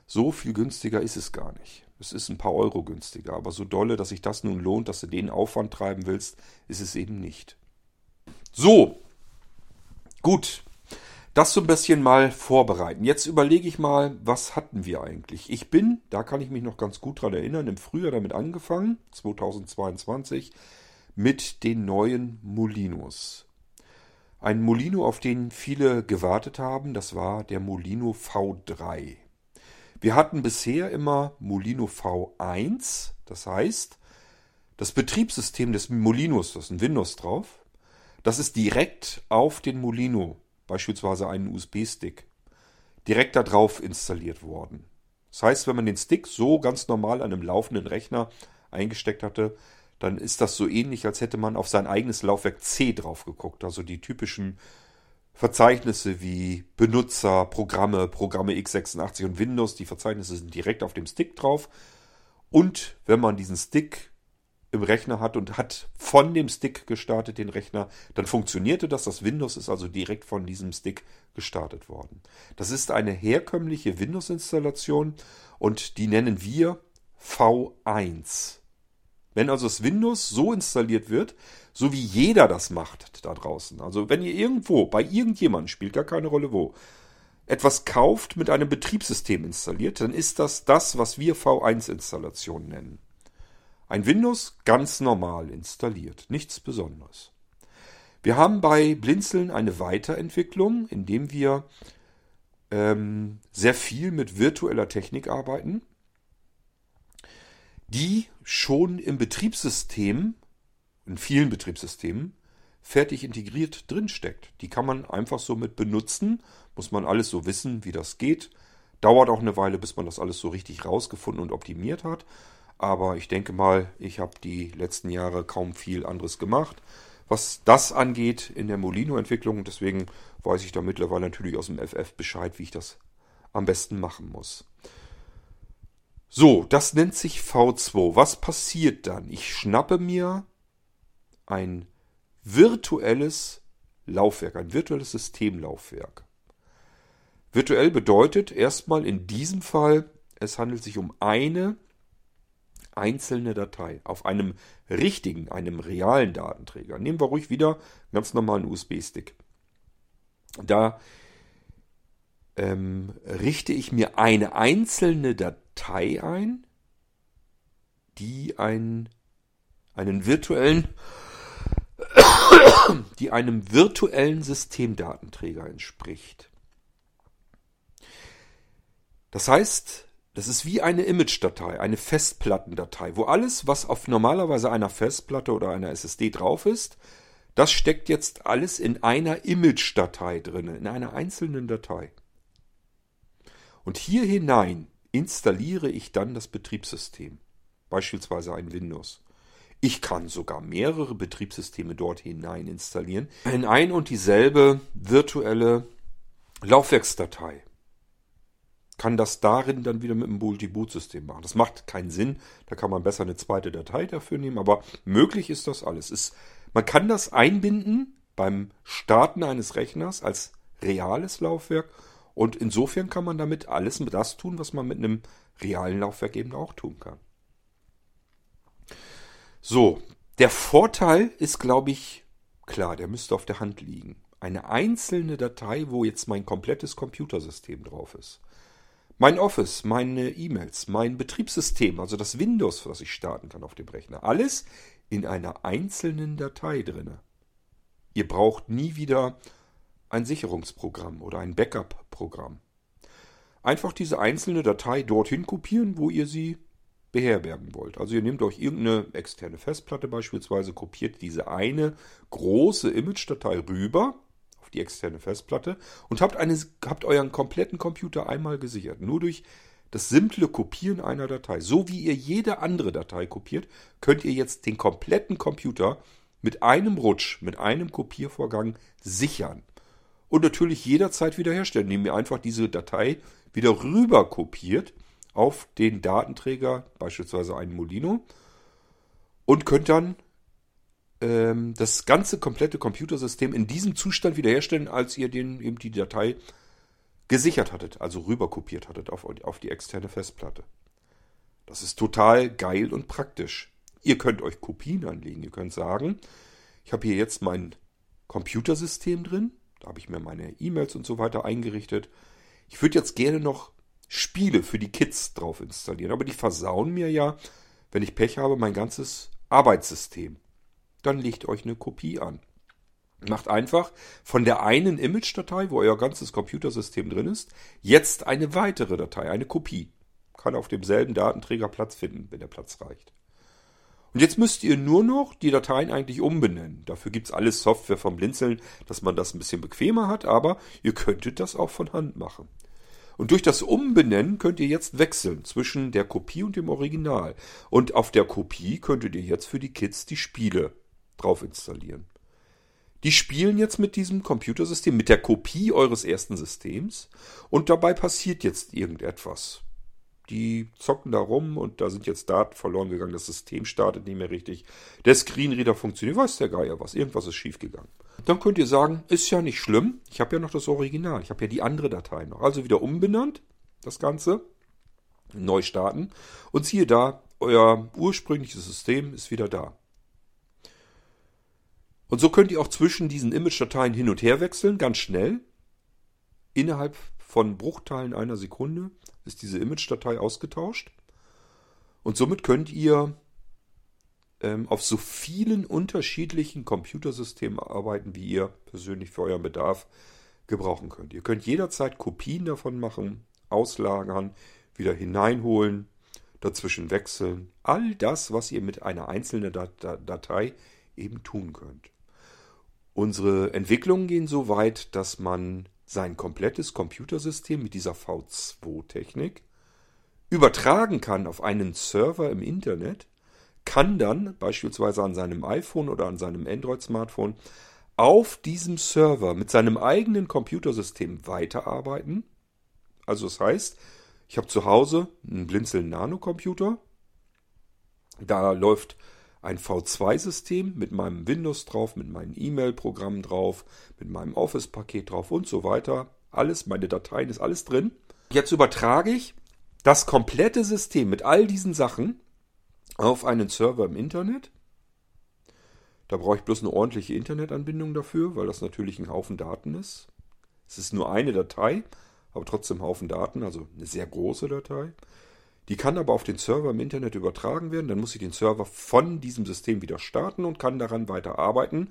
so viel günstiger ist es gar nicht. Es ist ein paar Euro günstiger, aber so dolle, dass sich das nun lohnt, dass du den Aufwand treiben willst, ist es eben nicht. So, gut. Das so ein bisschen mal vorbereiten. Jetzt überlege ich mal, was hatten wir eigentlich? Ich bin, da kann ich mich noch ganz gut dran erinnern, im Frühjahr damit angefangen, 2022, mit den neuen Molinos. Ein Molino, auf den viele gewartet haben, das war der Molino V3. Wir hatten bisher immer Molino V1 Das heißt, das Betriebssystem des Molinos, da ist ein Windows drauf, das ist direkt auf den Molino, beispielsweise einen USB-Stick, direkt da drauf installiert worden. Das heißt, wenn man den Stick so ganz normal an einem laufenden Rechner eingesteckt hatte, dann ist das so ähnlich, als hätte man auf sein eigenes Laufwerk C drauf geguckt. Also die typischen Verzeichnisse wie Benutzer, Programme, Programme x86 und Windows, die Verzeichnisse sind direkt auf dem Stick drauf. Und wenn man diesen Stick im Rechner hat und hat von dem Stick gestartet den Rechner, dann funktionierte das. Das Windows ist also direkt von diesem Stick gestartet worden. Das ist eine herkömmliche Windows-Installation und die nennen wir V1. Wenn also das Windows so installiert wird, so wie jeder das macht da draußen, also wenn ihr irgendwo, bei irgendjemandem, spielt gar keine Rolle wo, etwas kauft, mit einem Betriebssystem installiert, dann ist das das, was wir V1-Installation nennen. Ein Windows ganz normal installiert, nichts Besonderes. Wir haben bei Blinzeln eine Weiterentwicklung, indem wir ähm, sehr viel mit virtueller Technik arbeiten die schon im Betriebssystem, in vielen Betriebssystemen, fertig integriert drinsteckt. Die kann man einfach so mit benutzen, muss man alles so wissen, wie das geht. Dauert auch eine Weile, bis man das alles so richtig rausgefunden und optimiert hat. Aber ich denke mal, ich habe die letzten Jahre kaum viel anderes gemacht, was das angeht in der Molino-Entwicklung. Deswegen weiß ich da mittlerweile natürlich aus dem FF Bescheid, wie ich das am besten machen muss. So, das nennt sich V2. Was passiert dann? Ich schnappe mir ein virtuelles Laufwerk, ein virtuelles Systemlaufwerk. Virtuell bedeutet erstmal in diesem Fall, es handelt sich um eine einzelne Datei auf einem richtigen, einem realen Datenträger. Nehmen wir ruhig wieder einen ganz normalen USB-Stick. Da ähm, richte ich mir eine einzelne Datei ein, die ein, einen virtuellen, die einem virtuellen Systemdatenträger entspricht. Das heißt, das ist wie eine Image-Datei, eine Festplattendatei, wo alles, was auf normalerweise einer Festplatte oder einer SSD drauf ist, das steckt jetzt alles in einer Image-Datei drin, in einer einzelnen Datei. Und hier hinein installiere ich dann das Betriebssystem, beispielsweise ein Windows. Ich kann sogar mehrere Betriebssysteme dort hinein installieren, in ein und dieselbe virtuelle Laufwerksdatei. Kann das darin dann wieder mit dem Multi-Boot-System machen. Das macht keinen Sinn, da kann man besser eine zweite Datei dafür nehmen, aber möglich ist das alles. Ist, man kann das einbinden beim Starten eines Rechners als reales Laufwerk und insofern kann man damit alles das tun, was man mit einem realen Laufwerk eben auch tun kann. So, der Vorteil ist, glaube ich, klar, der müsste auf der Hand liegen. Eine einzelne Datei, wo jetzt mein komplettes Computersystem drauf ist. Mein Office, meine E-Mails, mein Betriebssystem, also das Windows, das ich starten kann auf dem Rechner. Alles in einer einzelnen Datei drinne. Ihr braucht nie wieder ein Sicherungsprogramm oder ein Backup-Programm. Einfach diese einzelne Datei dorthin kopieren, wo ihr sie beherbergen wollt. Also ihr nehmt euch irgendeine externe Festplatte beispielsweise, kopiert diese eine große Image-Datei rüber auf die externe Festplatte und habt, eine, habt euren kompletten Computer einmal gesichert. Nur durch das simple Kopieren einer Datei. So wie ihr jede andere Datei kopiert, könnt ihr jetzt den kompletten Computer mit einem Rutsch, mit einem Kopiervorgang sichern und natürlich jederzeit wiederherstellen, indem ihr einfach diese Datei wieder rüber kopiert auf den Datenträger, beispielsweise einen Molino, und könnt dann ähm, das ganze komplette Computersystem in diesem Zustand wiederherstellen, als ihr den, eben die Datei gesichert hattet, also rüber kopiert hattet auf, auf die externe Festplatte. Das ist total geil und praktisch. Ihr könnt euch Kopien anlegen. Ihr könnt sagen, ich habe hier jetzt mein Computersystem drin. Da habe ich mir meine E-Mails und so weiter eingerichtet. Ich würde jetzt gerne noch Spiele für die Kids drauf installieren, aber die versauen mir ja, wenn ich Pech habe, mein ganzes Arbeitssystem. Dann legt euch eine Kopie an. Macht einfach von der einen Image-Datei, wo euer ganzes Computersystem drin ist, jetzt eine weitere Datei, eine Kopie. kann auf demselben Datenträger Platz finden, wenn der Platz reicht. Und jetzt müsst ihr nur noch die Dateien eigentlich umbenennen. Dafür gibt es alles Software vom Blinzeln, dass man das ein bisschen bequemer hat, aber ihr könntet das auch von Hand machen. Und durch das Umbenennen könnt ihr jetzt wechseln zwischen der Kopie und dem Original. Und auf der Kopie könntet ihr jetzt für die Kids die Spiele drauf installieren. Die spielen jetzt mit diesem Computersystem, mit der Kopie eures ersten Systems und dabei passiert jetzt irgendetwas. Die zocken da rum und da sind jetzt Daten verloren gegangen, das System startet nicht mehr richtig, der Screenreader funktioniert, weiß der Geier was, irgendwas ist schiefgegangen. Dann könnt ihr sagen, ist ja nicht schlimm, ich habe ja noch das Original, ich habe ja die andere Datei noch. Also wieder umbenannt, das Ganze, neu starten. Und siehe da, euer ursprüngliches System ist wieder da. Und so könnt ihr auch zwischen diesen Image-Dateien hin und her wechseln, ganz schnell. Innerhalb von Bruchteilen einer Sekunde ist diese Image-Datei ausgetauscht. Und somit könnt ihr ähm, auf so vielen unterschiedlichen Computersystemen arbeiten, wie ihr persönlich für euren Bedarf gebrauchen könnt. Ihr könnt jederzeit Kopien davon machen, auslagern, wieder hineinholen, dazwischen wechseln. All das, was ihr mit einer einzelnen Datei eben tun könnt. Unsere Entwicklungen gehen so weit, dass man sein komplettes Computersystem mit dieser V2-Technik übertragen kann auf einen Server im Internet, kann dann beispielsweise an seinem iPhone oder an seinem Android-Smartphone auf diesem Server mit seinem eigenen Computersystem weiterarbeiten. Also das heißt, ich habe zu Hause einen Blinzeln Nano-Computer. Da läuft ein V2-System mit meinem Windows drauf, mit meinen E-Mail-Programmen drauf, mit meinem Office-Paket drauf und so weiter. Alles, meine Dateien ist alles drin. Jetzt übertrage ich das komplette System mit all diesen Sachen auf einen Server im Internet. Da brauche ich bloß eine ordentliche Internetanbindung dafür, weil das natürlich ein Haufen Daten ist. Es ist nur eine Datei, aber trotzdem ein Haufen Daten, also eine sehr große Datei. Die kann aber auf den Server im Internet übertragen werden. Dann muss ich den Server von diesem System wieder starten und kann daran weiter arbeiten.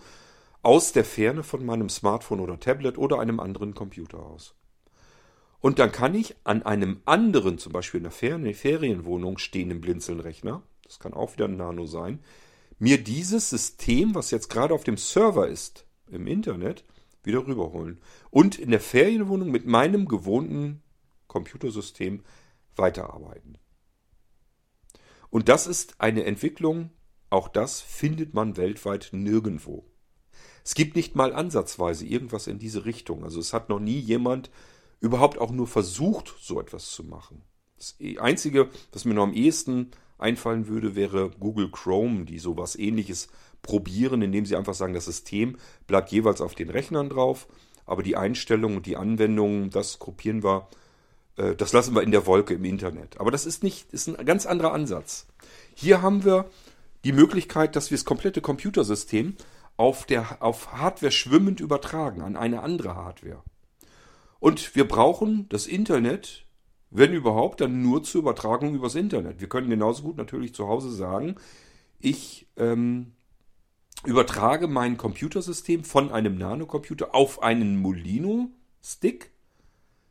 Aus der Ferne von meinem Smartphone oder Tablet oder einem anderen Computer aus. Und dann kann ich an einem anderen, zum Beispiel in der Ferienwohnung stehenden Blinzelnrechner, das kann auch wieder ein Nano sein, mir dieses System, was jetzt gerade auf dem Server ist, im Internet, wieder rüberholen. Und in der Ferienwohnung mit meinem gewohnten Computersystem weiterarbeiten. Und das ist eine Entwicklung, auch das findet man weltweit nirgendwo. Es gibt nicht mal ansatzweise irgendwas in diese Richtung. Also es hat noch nie jemand überhaupt auch nur versucht, so etwas zu machen. Das Einzige, was mir noch am ehesten einfallen würde, wäre Google Chrome, die sowas ähnliches probieren, indem sie einfach sagen, das System bleibt jeweils auf den Rechnern drauf, aber die Einstellungen und die Anwendungen, das kopieren wir äh, das lassen wir in der Wolke im Internet. Aber das ist nicht, ist ein ganz anderer Ansatz. Hier haben wir die Möglichkeit, dass wir das komplette Computersystem auf, der, auf Hardware schwimmend übertragen, an eine andere Hardware. Und wir brauchen das Internet, wenn überhaupt, dann nur zur Übertragung übers Internet. Wir können genauso gut natürlich zu Hause sagen, ich ähm, übertrage mein Computersystem von einem Nanocomputer auf einen Molino-Stick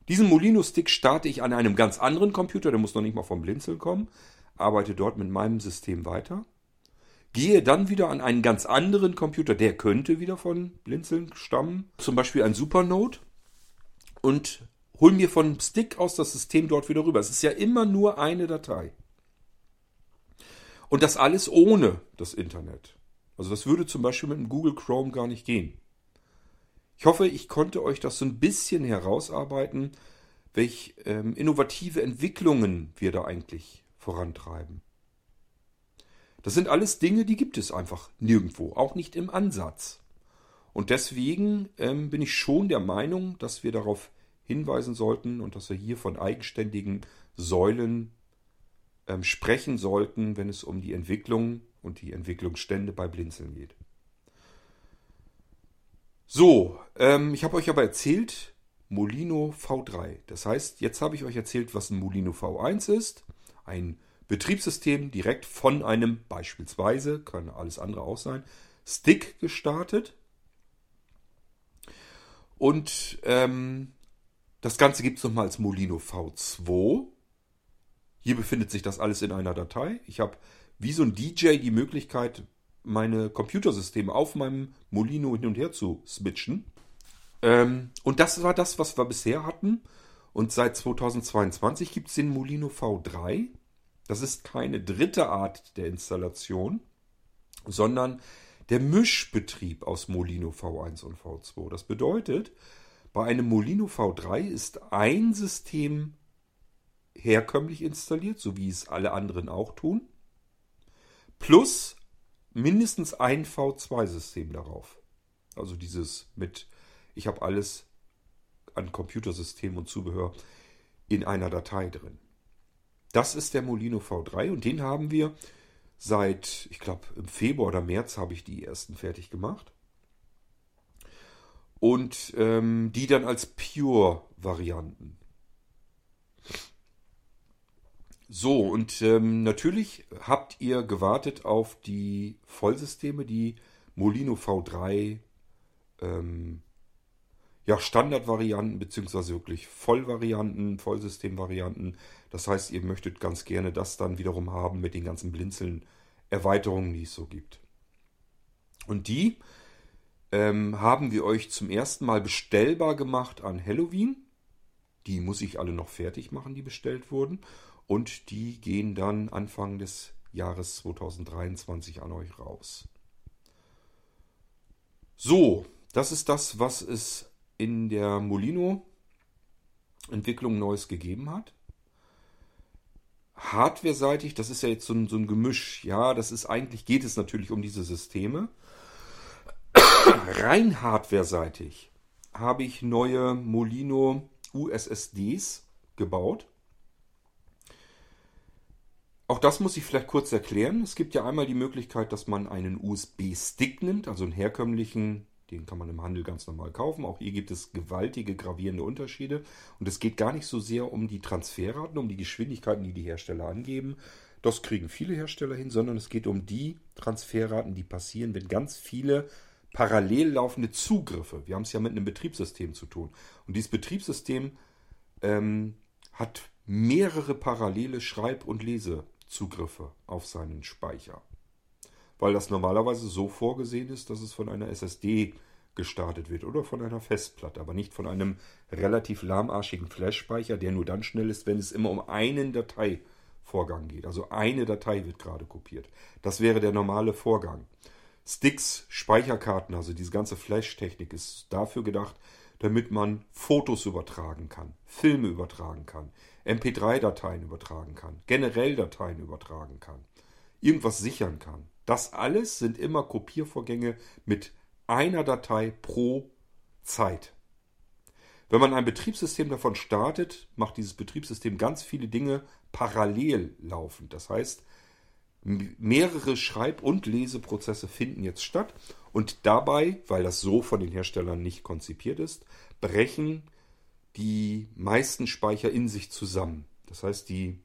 diesen Molino-Stick starte ich an einem ganz anderen Computer, der muss noch nicht mal vom Blinzeln kommen, arbeite dort mit meinem System weiter, gehe dann wieder an einen ganz anderen Computer, der könnte wieder von Blinzeln stammen, zum Beispiel ein Supernode, und hol mir von Stick aus das System dort wieder rüber. Es ist ja immer nur eine Datei. Und das alles ohne das Internet. Also das würde zum Beispiel mit dem Google Chrome gar nicht gehen. Ich hoffe, ich konnte euch das so ein bisschen herausarbeiten, welche ähm, innovative Entwicklungen wir da eigentlich vorantreiben. Das sind alles Dinge, die gibt es einfach nirgendwo, auch nicht im Ansatz. Und deswegen ähm, bin ich schon der Meinung, dass wir darauf hinweisen sollten und dass wir hier von eigenständigen Säulen ähm, sprechen sollten, wenn es um die Entwicklung und die Entwicklungsstände bei Blinzeln geht. So, ähm, ich habe euch aber erzählt, Molino V3. Das heißt, jetzt habe ich euch erzählt, was ein Molino V1 ist. Ein Betriebssystem direkt von einem beispielsweise, kann alles andere auch sein, Stick gestartet. Und ähm, das Ganze gibt es nochmal als Molino V2. Hier befindet sich das alles in einer Datei. Ich habe wie so ein DJ die Möglichkeit, meine Computersysteme auf meinem Molino hin und her zu switchen. Ähm, und das war das, was wir bisher hatten. Und seit 2022 gibt es den Molino V3. Das ist keine dritte Art der Installation, sondern der Mischbetrieb aus Molino V1 und V2. Das bedeutet, bei einem Molino V3 ist ein System herkömmlich installiert, so wie es alle anderen auch tun, plus mindestens ein V2-System darauf. Also dieses mit, ich habe alles an Computersystem und Zubehör in einer Datei drin. Das ist der Molino V3 und den haben wir seit, ich glaube, im Februar oder März habe ich die ersten fertig gemacht. Und ähm, die dann als Pure-Varianten. So, und ähm, natürlich habt ihr gewartet auf die Vollsysteme, die Molino V3 ähm, ja, Standardvarianten beziehungsweise wirklich Vollvarianten, Vollsystemvarianten. Das heißt, ihr möchtet ganz gerne das dann wiederum haben mit den ganzen Blinzeln-Erweiterungen, die es so gibt. Und die ähm, haben wir euch zum ersten Mal bestellbar gemacht an Halloween. Die muss ich alle noch fertig machen, die bestellt wurden und die gehen dann Anfang des Jahres 2023 an euch raus. So, das ist das, was es in der Molino Entwicklung Neues gegeben hat. Hardware-seitig, das ist ja jetzt so ein, so ein Gemisch. Ja, das ist eigentlich, geht es natürlich um diese Systeme. Rein Hardware-seitig habe ich neue Molino USSDs gebaut. Auch das muss ich vielleicht kurz erklären. Es gibt ja einmal die Möglichkeit, dass man einen USB-Stick nimmt, also einen herkömmlichen, den kann man im Handel ganz normal kaufen. Auch hier gibt es gewaltige gravierende Unterschiede. Und es geht gar nicht so sehr um die Transferraten, um die Geschwindigkeiten, die die Hersteller angeben. Das kriegen viele Hersteller hin, sondern es geht um die Transferraten, die passieren, wenn ganz viele parallel laufende Zugriffe, wir haben es ja mit einem Betriebssystem zu tun, und dieses Betriebssystem ähm, hat mehrere parallele Schreib- und Lese Zugriffe auf seinen Speicher. Weil das normalerweise so vorgesehen ist, dass es von einer SSD gestartet wird oder von einer Festplatte, aber nicht von einem relativ lahmarschigen Flash-Speicher, der nur dann schnell ist, wenn es immer um einen Dateivorgang geht. Also eine Datei wird gerade kopiert. Das wäre der normale Vorgang. Sticks, Speicherkarten, also diese ganze Flash-Technik ist dafür gedacht, damit man Fotos übertragen kann, Filme übertragen kann, MP3-Dateien übertragen kann, generell Dateien übertragen kann, irgendwas sichern kann. Das alles sind immer Kopiervorgänge mit einer Datei pro Zeit. Wenn man ein Betriebssystem davon startet, macht dieses Betriebssystem ganz viele Dinge parallel laufend. Das heißt, mehrere Schreib- und Leseprozesse finden jetzt statt und dabei, weil das so von den Herstellern nicht konzipiert ist, brechen die meisten Speicher in sich zusammen. Das heißt, die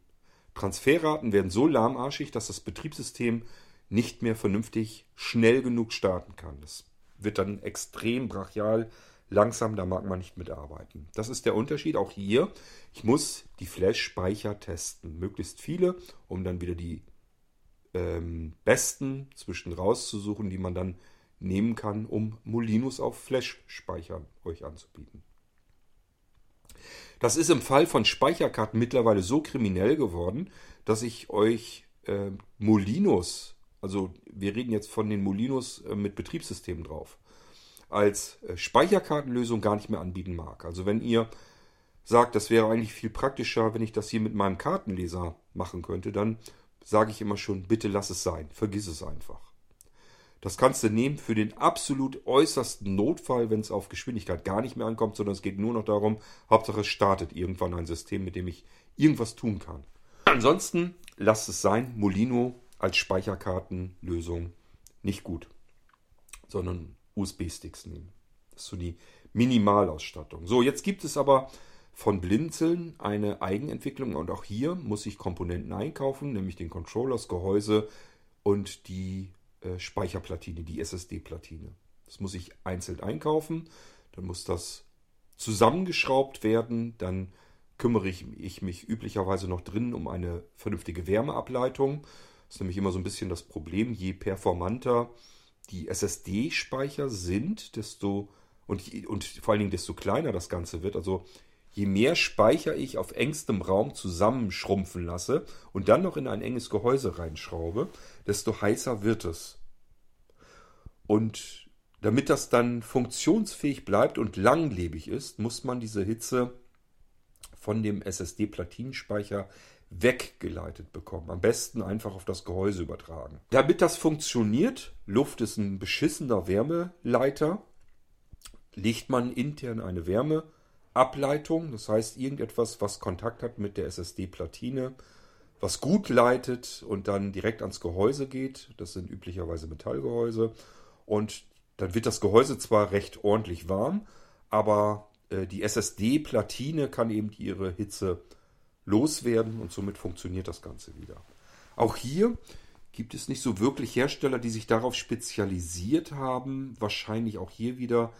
Transferraten werden so lahmarschig, dass das Betriebssystem nicht mehr vernünftig schnell genug starten kann. Das wird dann extrem brachial langsam, da mag man nicht mitarbeiten. Das ist der Unterschied auch hier. Ich muss die Flash-Speicher testen, möglichst viele, um dann wieder die ähm, besten zwischen rauszusuchen, die man dann nehmen kann, um Molinos auf Flash-Speichern euch anzubieten. Das ist im Fall von Speicherkarten mittlerweile so kriminell geworden, dass ich euch äh, Molinos, also wir reden jetzt von den Molinos äh, mit Betriebssystemen drauf, als äh, Speicherkartenlösung gar nicht mehr anbieten mag. Also wenn ihr sagt, das wäre eigentlich viel praktischer, wenn ich das hier mit meinem Kartenleser machen könnte, dann sage ich immer schon, bitte lass es sein, vergiss es einfach. Das kannst du nehmen für den absolut äußersten Notfall, wenn es auf Geschwindigkeit gar nicht mehr ankommt, sondern es geht nur noch darum, Hauptsache es startet irgendwann ein System, mit dem ich irgendwas tun kann. Ansonsten lasst es sein, Molino als Speicherkartenlösung nicht gut, sondern USB-Sticks nehmen. Das ist so die Minimalausstattung. So, jetzt gibt es aber von Blinzeln eine Eigenentwicklung und auch hier muss ich Komponenten einkaufen, nämlich den Controller, das Gehäuse und die äh, Speicherplatine, die SSD-Platine. Das muss ich einzeln einkaufen. Dann muss das zusammengeschraubt werden. Dann kümmere ich, ich mich üblicherweise noch drin um eine vernünftige Wärmeableitung. Das ist nämlich immer so ein bisschen das Problem. Je performanter die SSD-Speicher sind, desto und, und vor allen Dingen desto kleiner das Ganze wird. Also je mehr Speicher ich auf engstem Raum zusammenschrumpfen lasse und dann noch in ein enges Gehäuse reinschraube, desto heißer wird es. Und damit das dann funktionsfähig bleibt und langlebig ist, muss man diese Hitze von dem SSD-Platinenspeicher weggeleitet bekommen. Am besten einfach auf das Gehäuse übertragen. Damit das funktioniert, Luft ist ein beschissener Wärmeleiter, legt man intern eine Wärmeableitung, das heißt irgendetwas, was Kontakt hat mit der SSD-Platine, was gut leitet und dann direkt ans Gehäuse geht. Das sind üblicherweise Metallgehäuse. Und dann wird das Gehäuse zwar recht ordentlich warm, aber äh, die SSD-Platine kann eben ihre Hitze loswerden und somit funktioniert das Ganze wieder. Auch hier gibt es nicht so wirklich Hersteller, die sich darauf spezialisiert haben. Wahrscheinlich auch hier wieder,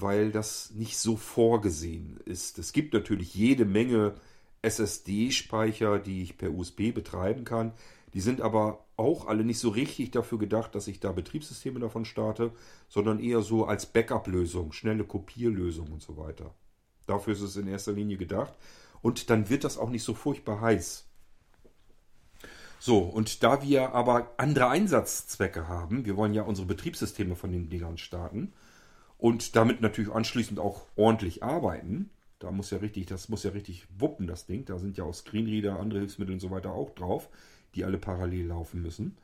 weil das nicht so vorgesehen ist. Es gibt natürlich jede Menge SSD-Speicher, die ich per USB betreiben kann. Die sind aber auch alle nicht so richtig dafür gedacht, dass ich da Betriebssysteme davon starte, sondern eher so als Backup-Lösung, schnelle Kopierlösung und so weiter. Dafür ist es in erster Linie gedacht. Und dann wird das auch nicht so furchtbar heiß. So, und da wir aber andere Einsatzzwecke haben, wir wollen ja unsere Betriebssysteme von den Dingern starten und damit natürlich anschließend auch ordentlich arbeiten, da muss ja richtig, das muss ja richtig wuppen, das Ding. Da sind ja auch Screenreader, andere Hilfsmittel und so weiter auch drauf die alle parallel laufen müssen.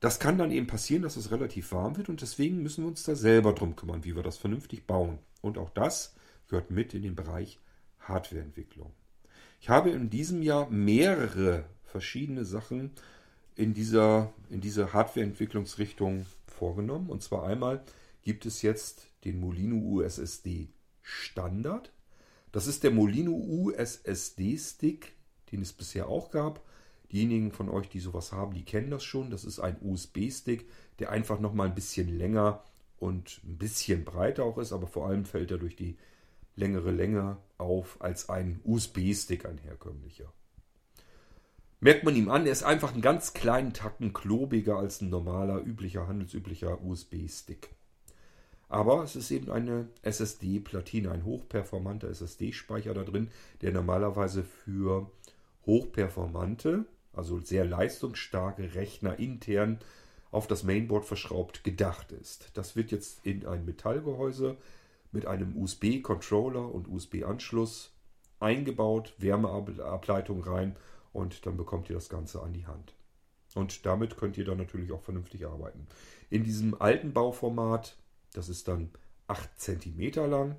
Das kann dann eben passieren, dass es relativ warm wird und deswegen müssen wir uns da selber drum kümmern, wie wir das vernünftig bauen. Und auch das gehört mit in den Bereich Hardwareentwicklung. Ich habe in diesem Jahr mehrere verschiedene Sachen in dieser, in dieser Hardwareentwicklungsrichtung vorgenommen. Und zwar einmal gibt es jetzt den Molino USSD Standard. Das ist der Molino USSD Stick, den es bisher auch gab. Diejenigen von euch, die sowas haben, die kennen das schon. Das ist ein USB-Stick, der einfach nochmal ein bisschen länger und ein bisschen breiter auch ist, aber vor allem fällt er durch die längere Länge auf als ein USB-Stick, ein herkömmlicher. Merkt man ihm an, er ist einfach einen ganz kleinen Tacken klobiger als ein normaler, üblicher, handelsüblicher USB-Stick. Aber es ist eben eine SSD-Platine, ein hochperformanter SSD-Speicher da drin, der normalerweise für hochperformante also sehr leistungsstarke Rechner intern auf das Mainboard verschraubt gedacht ist. Das wird jetzt in ein Metallgehäuse mit einem USB-Controller und USB-Anschluss eingebaut, Wärmeableitung rein und dann bekommt ihr das Ganze an die Hand. Und damit könnt ihr dann natürlich auch vernünftig arbeiten. In diesem alten Bauformat, das ist dann 8 cm lang,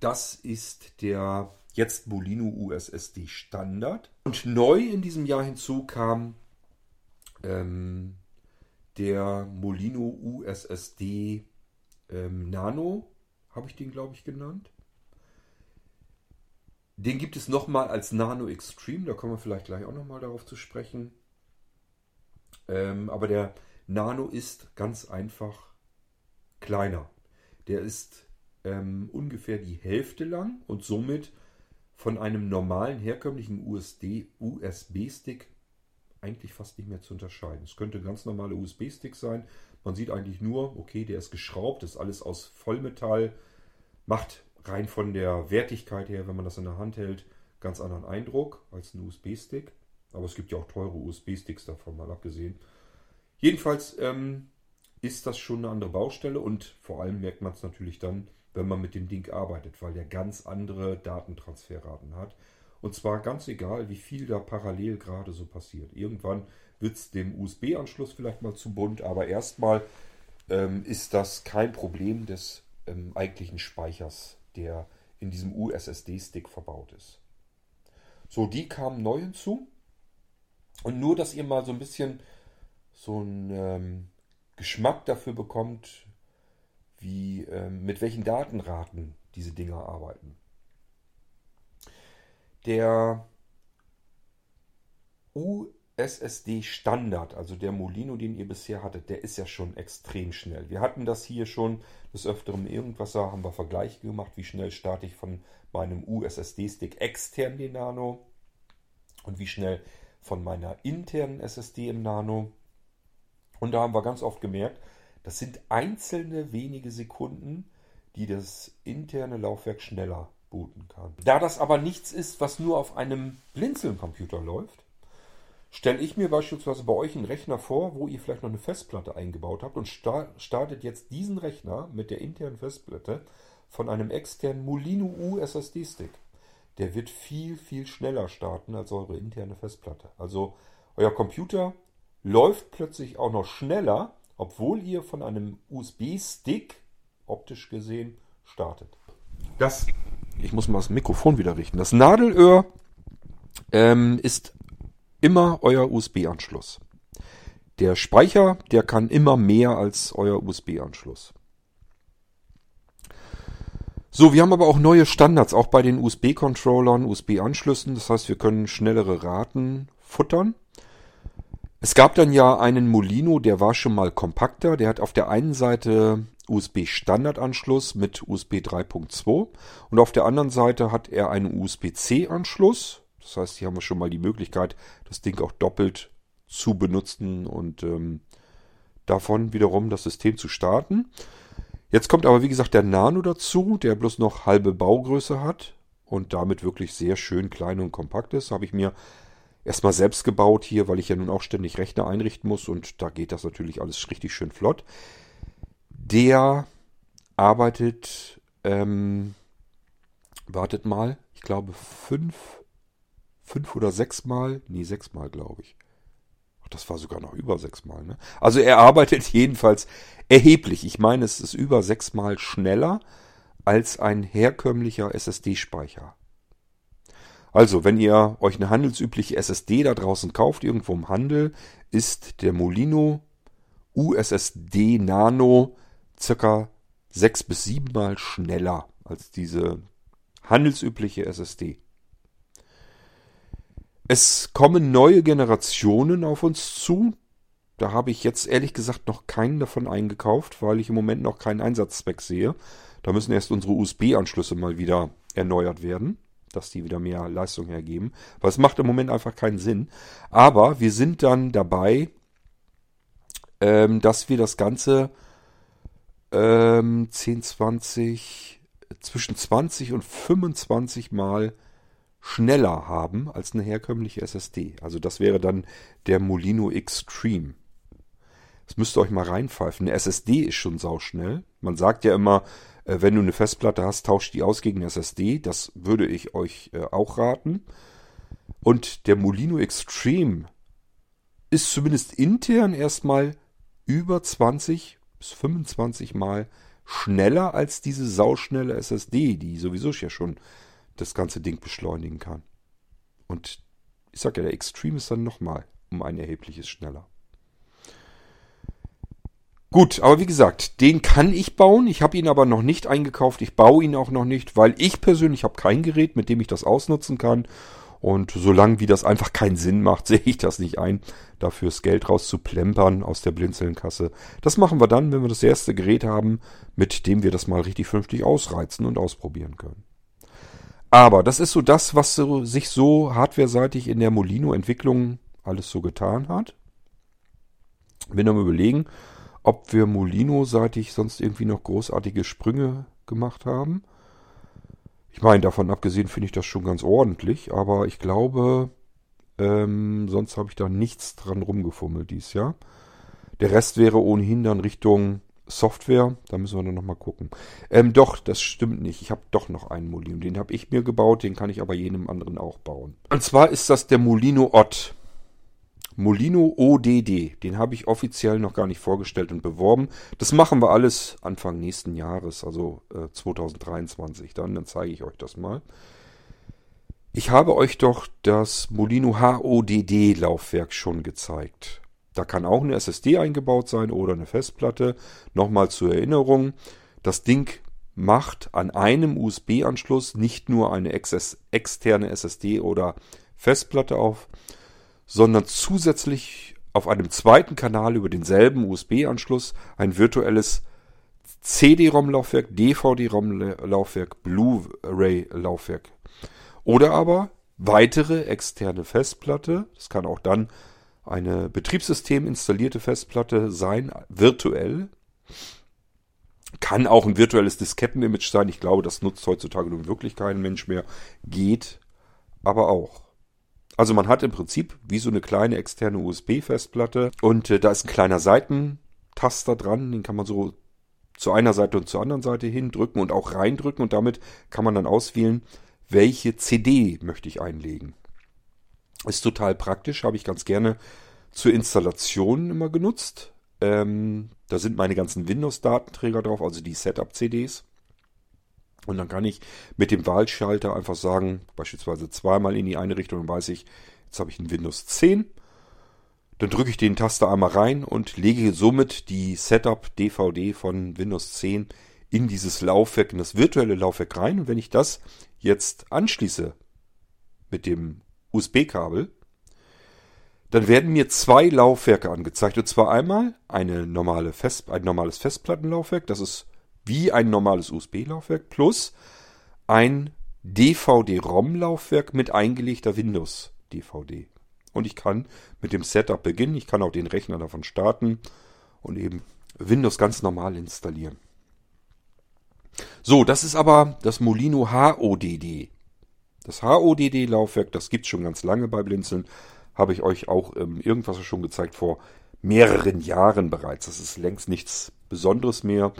das ist der jetzt Molino USSD Standard. Und neu in diesem Jahr hinzu kam ähm, der Molino USSD ähm, Nano, habe ich den glaube ich genannt. Den gibt es nochmal als Nano Extreme, da kommen wir vielleicht gleich auch nochmal darauf zu sprechen. Ähm, aber der Nano ist ganz einfach kleiner. Der ist ähm, ungefähr die Hälfte lang und somit von einem normalen herkömmlichen USB-Stick eigentlich fast nicht mehr zu unterscheiden. Es könnte ein ganz normaler USB-Stick sein. Man sieht eigentlich nur, okay, der ist geschraubt, ist alles aus Vollmetall, macht rein von der Wertigkeit her, wenn man das in der Hand hält, ganz anderen Eindruck als ein USB-Stick. Aber es gibt ja auch teure USB-Sticks davon mal abgesehen. Jedenfalls ähm, ist das schon eine andere Baustelle und vor allem merkt man es natürlich dann, wenn man mit dem Ding arbeitet, weil der ganz andere Datentransferraten hat. Und zwar ganz egal, wie viel da parallel gerade so passiert. Irgendwann wird es dem USB-Anschluss vielleicht mal zu bunt, aber erstmal ähm, ist das kein Problem des ähm, eigentlichen Speichers, der in diesem USSD-Stick verbaut ist. So, die kamen neu hinzu. Und nur, dass ihr mal so ein bisschen so einen ähm, Geschmack dafür bekommt, wie, äh, mit welchen Datenraten diese Dinger arbeiten. Der SSD Standard, also der Molino, den ihr bisher hattet, der ist ja schon extrem schnell. Wir hatten das hier schon des Öfteren irgendwas, haben wir Vergleiche gemacht, wie schnell starte ich von meinem USSD-Stick extern den Nano und wie schnell von meiner internen SSD im Nano. Und da haben wir ganz oft gemerkt, das sind einzelne wenige Sekunden, die das interne Laufwerk schneller booten kann. Da das aber nichts ist, was nur auf einem Blinzeln-Computer läuft, stelle ich mir beispielsweise bei euch einen Rechner vor, wo ihr vielleicht noch eine Festplatte eingebaut habt und startet jetzt diesen Rechner mit der internen Festplatte von einem externen Molino U SSD Stick. Der wird viel, viel schneller starten als eure interne Festplatte. Also euer Computer läuft plötzlich auch noch schneller, obwohl ihr von einem USB-Stick, optisch gesehen, startet. Das, ich muss mal das Mikrofon wieder richten. Das Nadelöhr ähm, ist immer euer USB-Anschluss. Der Speicher, der kann immer mehr als euer USB-Anschluss. So, wir haben aber auch neue Standards, auch bei den USB-Controllern, USB-Anschlüssen. Das heißt, wir können schnellere Raten futtern. Es gab dann ja einen Molino, der war schon mal kompakter. Der hat auf der einen Seite USB-Standardanschluss mit USB 3.2 und auf der anderen Seite hat er einen USB-C-Anschluss. Das heißt, hier haben wir schon mal die Möglichkeit, das Ding auch doppelt zu benutzen und ähm, davon wiederum das System zu starten. Jetzt kommt aber wie gesagt der Nano dazu, der bloß noch halbe Baugröße hat und damit wirklich sehr schön klein und kompakt ist. Habe ich mir erstmal selbst gebaut hier, weil ich ja nun auch ständig Rechner einrichten muss und da geht das natürlich alles richtig schön flott. Der arbeitet, ähm, wartet mal, ich glaube fünf fünf oder sechs Mal, nee, sechs Mal, glaube ich. Ach, das war sogar noch über sechs Mal, ne? Also er arbeitet jedenfalls erheblich. Ich meine, es ist über sechs Mal schneller als ein herkömmlicher SSD-Speicher. Also, wenn ihr euch eine handelsübliche SSD da draußen kauft, irgendwo im Handel, ist der Molino USSD Nano circa sechs bis sieben Mal schneller als diese handelsübliche SSD. Es kommen neue Generationen auf uns zu. Da habe ich jetzt ehrlich gesagt noch keinen davon eingekauft, weil ich im Moment noch keinen Einsatzzweck sehe. Da müssen erst unsere USB-Anschlüsse mal wieder erneuert werden, dass die wieder mehr Leistung hergeben. Weil es macht im Moment einfach keinen Sinn. Aber wir sind dann dabei, ähm, dass wir das Ganze ähm, 10, 20, zwischen 20 und 25 Mal schneller haben als eine herkömmliche SSD. Also das wäre dann der Molino Extreme. Das müsst ihr euch mal reinpfeifen. Eine SSD ist schon sauschnell. Man sagt ja immer, äh, wenn du eine Festplatte hast, tauscht die aus gegen eine SSD. Das würde ich euch äh, auch raten. Und der Molino Extreme ist zumindest intern erstmal über 20 bis 25 Mal schneller als diese sauschnelle SSD, die sowieso ja schon das ganze Ding beschleunigen kann. Und ich sage ja, der Extreme ist dann nochmal um ein erhebliches schneller. Gut, aber wie gesagt, den kann ich bauen. Ich habe ihn aber noch nicht eingekauft. Ich baue ihn auch noch nicht, weil ich persönlich habe kein Gerät, mit dem ich das ausnutzen kann. Und solange wie das einfach keinen Sinn macht, sehe ich das nicht ein, dafür das Geld rauszuplempern aus der Blinzelnkasse. Das machen wir dann, wenn wir das erste Gerät haben, mit dem wir das mal richtig vernünftig ausreizen und ausprobieren können. Aber das ist so das, was so, sich so hardware-seitig in der Molino-Entwicklung alles so getan hat. Bin am überlegen, ob wir Molino-seitig sonst irgendwie noch großartige Sprünge gemacht haben. Ich meine, davon abgesehen finde ich das schon ganz ordentlich, aber ich glaube, ähm, sonst habe ich da nichts dran rumgefummelt dieses Jahr. Der Rest wäre ohnehin dann Richtung Software, da müssen wir dann nochmal gucken. Ähm, doch, das stimmt nicht. Ich habe doch noch einen Molino. Den habe ich mir gebaut, den kann ich aber jedem anderen auch bauen. Und zwar ist das der Molino Ott. Molino ODD. Den habe ich offiziell noch gar nicht vorgestellt und beworben. Das machen wir alles Anfang nächsten Jahres, also äh, 2023 dann. Dann zeige ich euch das mal. Ich habe euch doch das Molino HODD Laufwerk schon gezeigt. Da kann auch eine SSD eingebaut sein oder eine Festplatte. Nochmal zur Erinnerung, das Ding macht an einem USB-Anschluss nicht nur eine externe SSD oder Festplatte auf, sondern zusätzlich auf einem zweiten Kanal über denselben USB-Anschluss ein virtuelles CD-ROM-Laufwerk, DVD-ROM-Laufwerk, Blu-ray-Laufwerk. Oder aber weitere externe Festplatte. Das kann auch dann eine Betriebssystem installierte Festplatte sein, virtuell. Kann auch ein virtuelles Disketten-Image sein. Ich glaube, das nutzt heutzutage nun wirklich kein Mensch mehr. Geht aber auch. Also man hat im Prinzip wie so eine kleine externe USB-Festplatte und äh, da ist ein kleiner Seitentaster dran, den kann man so zu einer Seite und zur anderen Seite hindrücken und auch reindrücken und damit kann man dann auswählen, welche CD möchte ich einlegen. Ist total praktisch, habe ich ganz gerne zur Installation immer genutzt. Ähm, da sind meine ganzen Windows-Datenträger drauf, also die Setup-CDs. Und dann kann ich mit dem Wahlschalter einfach sagen, beispielsweise zweimal in die eine Richtung, dann weiß ich, jetzt habe ich ein Windows 10. Dann drücke ich den Taster einmal rein und lege somit die Setup DVD von Windows 10 in dieses Laufwerk, in das virtuelle Laufwerk rein. Und wenn ich das jetzt anschließe mit dem USB-Kabel, dann werden mir zwei Laufwerke angezeigt. Und zwar einmal eine normale Fest, ein normales Festplattenlaufwerk, das ist wie ein normales USB-Laufwerk, plus ein DVD-ROM-Laufwerk mit eingelegter Windows-DVD. Und ich kann mit dem Setup beginnen, ich kann auch den Rechner davon starten und eben Windows ganz normal installieren. So, das ist aber das Molino HODD. Das HODD-Laufwerk, das gibt es schon ganz lange bei Blinzeln, habe ich euch auch ähm, irgendwas schon gezeigt vor mehreren Jahren bereits. Das ist längst nichts Besonderes mehr.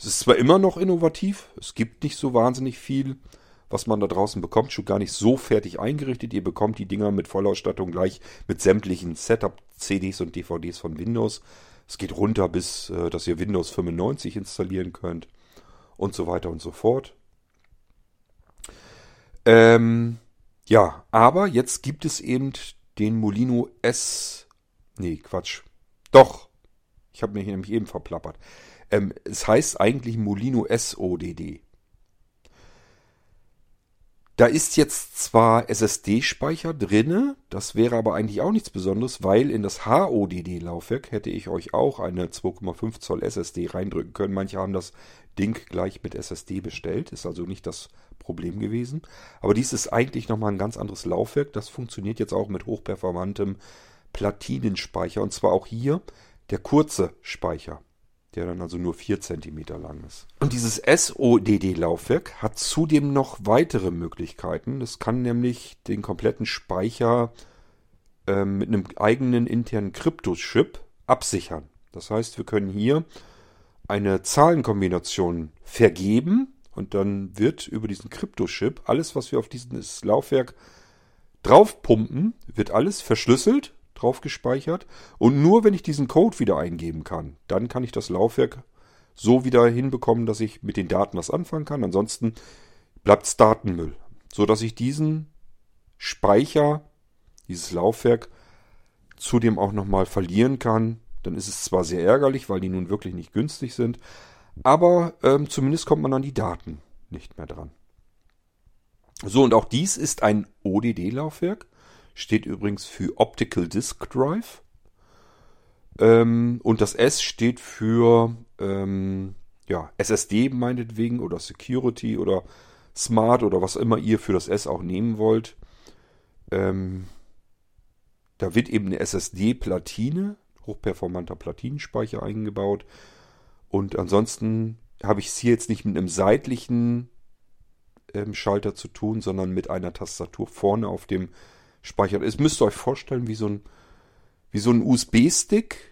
Es ist zwar immer noch innovativ, es gibt nicht so wahnsinnig viel, was man da draußen bekommt, schon gar nicht so fertig eingerichtet. Ihr bekommt die Dinger mit Vollausstattung gleich mit sämtlichen Setup-CDs und DVDs von Windows. Es geht runter bis, äh, dass ihr Windows 95 installieren könnt und so weiter und so fort. Ähm, ja, aber jetzt gibt es eben den Molino S. Nee, Quatsch. Doch. Ich habe mich nämlich eben verplappert. Ähm, es heißt eigentlich Molino SODD. Da ist jetzt zwar SSD-Speicher drinne, das wäre aber eigentlich auch nichts Besonderes, weil in das HODD-Laufwerk hätte ich euch auch eine 2,5 Zoll SSD reindrücken können. Manche haben das Ding gleich mit SSD bestellt, ist also nicht das Problem gewesen. Aber dies ist eigentlich nochmal ein ganz anderes Laufwerk. Das funktioniert jetzt auch mit hochperformantem Platinenspeicher und zwar auch hier der kurze Speicher der dann also nur 4 cm lang ist. Und dieses SODD-Laufwerk hat zudem noch weitere Möglichkeiten. Es kann nämlich den kompletten Speicher äh, mit einem eigenen internen Kryptochip absichern. Das heißt, wir können hier eine Zahlenkombination vergeben und dann wird über diesen Kryptochip alles, was wir auf dieses Laufwerk draufpumpen, wird alles verschlüsselt drauf gespeichert. Und nur wenn ich diesen Code wieder eingeben kann, dann kann ich das Laufwerk so wieder hinbekommen, dass ich mit den Daten was anfangen kann. Ansonsten bleibt es Datenmüll. So dass ich diesen Speicher, dieses Laufwerk, zudem auch nochmal verlieren kann. Dann ist es zwar sehr ärgerlich, weil die nun wirklich nicht günstig sind, aber ähm, zumindest kommt man an die Daten nicht mehr dran. So, und auch dies ist ein ODD-Laufwerk. Steht übrigens für Optical Disk Drive. Ähm, und das S steht für ähm, ja, SSD meinetwegen oder Security oder Smart oder was immer ihr für das S auch nehmen wollt. Ähm, da wird eben eine SSD-Platine, hochperformanter Platinenspeicher eingebaut. Und ansonsten habe ich es hier jetzt nicht mit einem seitlichen ähm, Schalter zu tun, sondern mit einer Tastatur vorne auf dem speichert. Es müsst ihr euch vorstellen, wie so ein, so ein USB-Stick.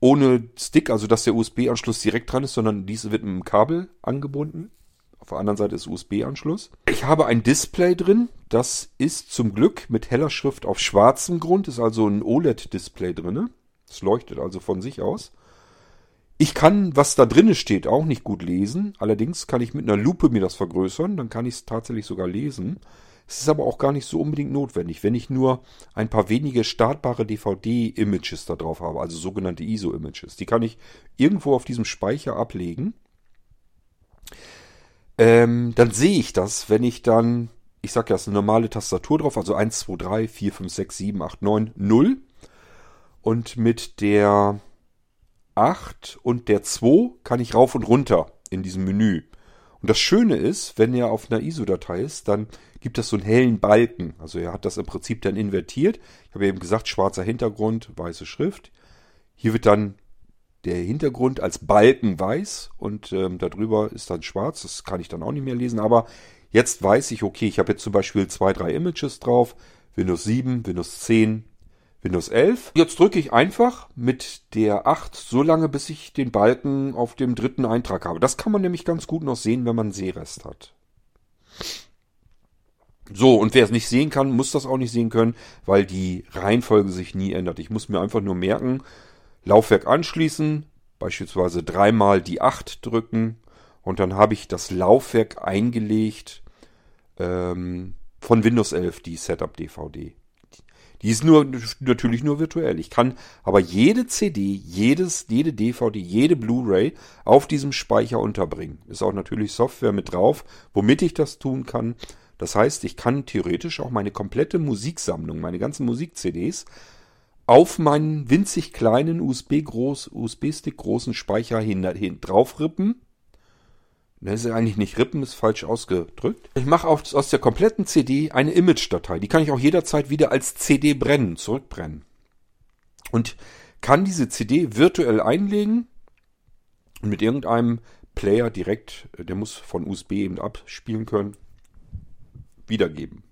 Ohne Stick, also dass der USB-Anschluss direkt dran ist, sondern diese wird mit einem Kabel angebunden. Auf der anderen Seite ist USB-Anschluss. Ich habe ein Display drin. Das ist zum Glück mit heller Schrift auf schwarzem Grund. Ist also ein OLED-Display drin. Es leuchtet also von sich aus. Ich kann, was da drinnen steht, auch nicht gut lesen. Allerdings kann ich mit einer Lupe mir das vergrößern. Dann kann ich es tatsächlich sogar lesen. Es ist aber auch gar nicht so unbedingt notwendig, wenn ich nur ein paar wenige startbare DVD-Images da drauf habe, also sogenannte ISO-Images. Die kann ich irgendwo auf diesem Speicher ablegen. Ähm, dann sehe ich das, wenn ich dann ich sage ja, es ist eine normale Tastatur drauf, also 1, 2, 3, 4, 5, 6, 7, 8, 9, 0. Und mit der 8 und der 2 kann ich rauf und runter in diesem Menü. Und das Schöne ist, wenn er auf einer ISO-Datei ist, dann gibt es so einen hellen Balken. Also er hat das im Prinzip dann invertiert. Ich habe eben gesagt, schwarzer Hintergrund, weiße Schrift. Hier wird dann der Hintergrund als Balken weiß und ähm, darüber ist dann schwarz. Das kann ich dann auch nicht mehr lesen. Aber jetzt weiß ich, okay, ich habe jetzt zum Beispiel zwei, drei Images drauf. Windows 7, Windows 10, Windows 11. Jetzt drücke ich einfach mit der 8 so lange, bis ich den Balken auf dem dritten Eintrag habe. Das kann man nämlich ganz gut noch sehen, wenn man einen Sehrest hat. So, und wer es nicht sehen kann, muss das auch nicht sehen können, weil die Reihenfolge sich nie ändert. Ich muss mir einfach nur merken, Laufwerk anschließen, beispielsweise dreimal die 8 drücken und dann habe ich das Laufwerk eingelegt ähm, von Windows 11, die Setup DVD. Die ist nur natürlich nur virtuell. Ich kann aber jede CD, jedes, jede DVD, jede Blu-ray auf diesem Speicher unterbringen. Ist auch natürlich Software mit drauf, womit ich das tun kann. Das heißt, ich kann theoretisch auch meine komplette Musiksammlung, meine ganzen Musik-CDs auf meinen winzig kleinen USB-Groß, USB-Stick großen Speicher hin, hin drauf rippen. Das ist eigentlich nicht rippen, ist falsch ausgedrückt. Ich mache aus der kompletten CD eine Image-Datei. Die kann ich auch jederzeit wieder als CD brennen, zurückbrennen. Und kann diese CD virtuell einlegen und mit irgendeinem Player direkt, der muss von USB eben abspielen können, wiedergeben.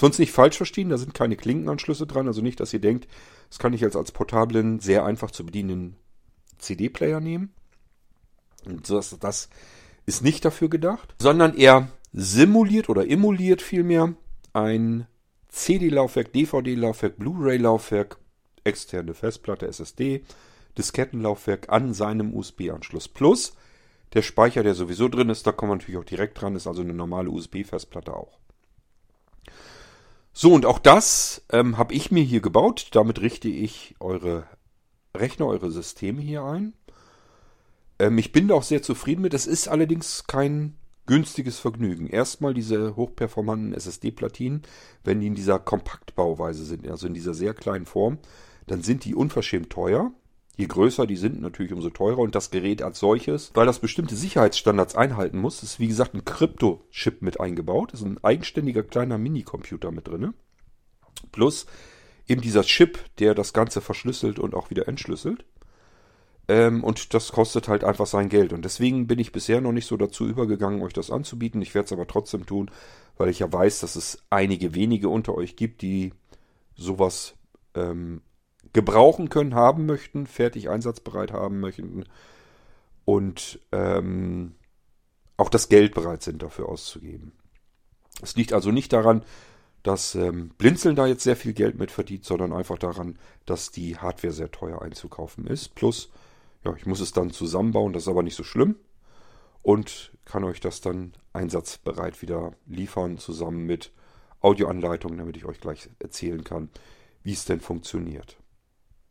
Uns nicht falsch verstehen, da sind keine Klinkenanschlüsse dran, also nicht, dass ihr denkt, das kann ich jetzt als portablen, sehr einfach zu bedienenden CD-Player nehmen. Das, das ist nicht dafür gedacht, sondern er simuliert oder emuliert vielmehr ein CD-Laufwerk, DVD-Laufwerk, Blu-ray-Laufwerk, externe Festplatte, SSD, Diskettenlaufwerk an seinem USB-Anschluss. Plus der Speicher, der sowieso drin ist, da kommen wir natürlich auch direkt dran, ist also eine normale USB-Festplatte auch. So, und auch das ähm, habe ich mir hier gebaut. Damit richte ich eure Rechner, eure Systeme hier ein. Ähm, ich bin da auch sehr zufrieden mit. Es ist allerdings kein günstiges Vergnügen. Erstmal diese hochperformanten SSD-Platinen, wenn die in dieser Kompaktbauweise sind, also in dieser sehr kleinen Form, dann sind die unverschämt teuer. Je größer die sind, natürlich umso teurer. Und das Gerät als solches, weil das bestimmte Sicherheitsstandards einhalten muss, ist wie gesagt ein Krypto-Chip mit eingebaut. Ist ein eigenständiger kleiner Minicomputer mit drin. Plus eben dieser Chip, der das Ganze verschlüsselt und auch wieder entschlüsselt. Ähm, und das kostet halt einfach sein Geld. Und deswegen bin ich bisher noch nicht so dazu übergegangen, euch das anzubieten. Ich werde es aber trotzdem tun, weil ich ja weiß, dass es einige wenige unter euch gibt, die sowas ähm, gebrauchen können, haben möchten, fertig einsatzbereit haben möchten und ähm, auch das Geld bereit sind dafür auszugeben. Es liegt also nicht daran, dass ähm, Blinzeln da jetzt sehr viel Geld mit verdient, sondern einfach daran, dass die Hardware sehr teuer einzukaufen ist. Plus, ja, ich muss es dann zusammenbauen, das ist aber nicht so schlimm und kann euch das dann einsatzbereit wieder liefern, zusammen mit Audioanleitungen, damit ich euch gleich erzählen kann, wie es denn funktioniert.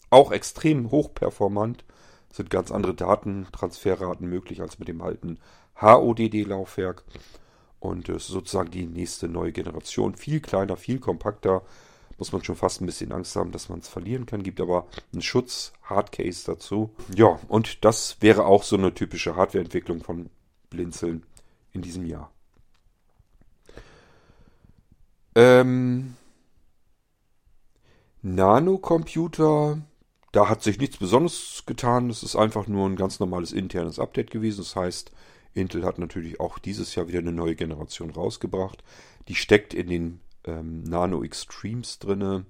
Auch extrem hochperformant sind ganz andere Datentransferraten möglich als mit dem alten HODD-Laufwerk. Und es ist sozusagen die nächste neue Generation. Viel kleiner, viel kompakter. Muss man schon fast ein bisschen Angst haben, dass man es verlieren kann. Gibt aber einen Schutz, Hardcase dazu. Ja, und das wäre auch so eine typische Hardwareentwicklung von Blinzeln in diesem Jahr. Ähm, Nanocomputer da hat sich nichts Besonderes getan. Es ist einfach nur ein ganz normales internes Update gewesen. Das heißt, Intel hat natürlich auch dieses Jahr wieder eine neue Generation rausgebracht. Die steckt in den ähm, Nano Extremes drinne.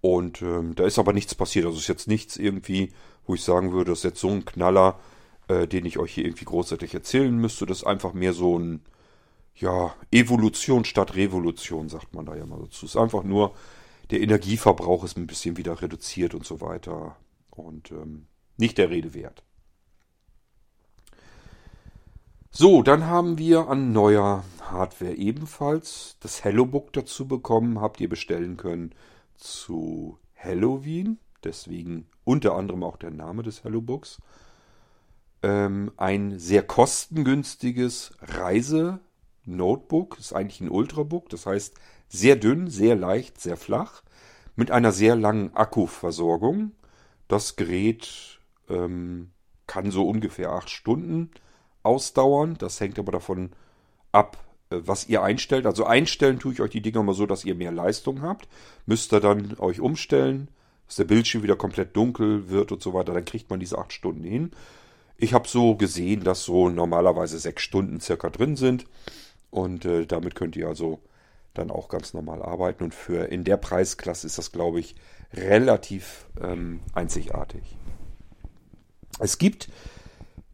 Und ähm, da ist aber nichts passiert. Also ist jetzt nichts irgendwie, wo ich sagen würde, das ist jetzt so ein Knaller, äh, den ich euch hier irgendwie großartig erzählen müsste. Das ist einfach mehr so ein, ja, Evolution statt Revolution, sagt man da ja mal dazu. Es ist einfach nur der Energieverbrauch ist ein bisschen wieder reduziert und so weiter. Und ähm, nicht der Rede wert. So, dann haben wir an neuer Hardware ebenfalls das HelloBook dazu bekommen. Habt ihr bestellen können zu Halloween. Deswegen unter anderem auch der Name des HelloBooks. Ähm, ein sehr kostengünstiges Reise Notebook, ist eigentlich ein Ultrabook, das heißt sehr dünn, sehr leicht, sehr flach, mit einer sehr langen Akkuversorgung. Das Gerät ähm, kann so ungefähr acht Stunden ausdauern. Das hängt aber davon ab, äh, was ihr einstellt. Also einstellen tue ich euch die Dinger mal so, dass ihr mehr Leistung habt. Müsst ihr dann euch umstellen, dass der Bildschirm wieder komplett dunkel wird und so weiter. Dann kriegt man diese acht Stunden hin. Ich habe so gesehen, dass so normalerweise sechs Stunden circa drin sind. Und äh, damit könnt ihr also dann auch ganz normal arbeiten. Und für in der Preisklasse ist das, glaube ich, relativ ähm, einzigartig. Es gibt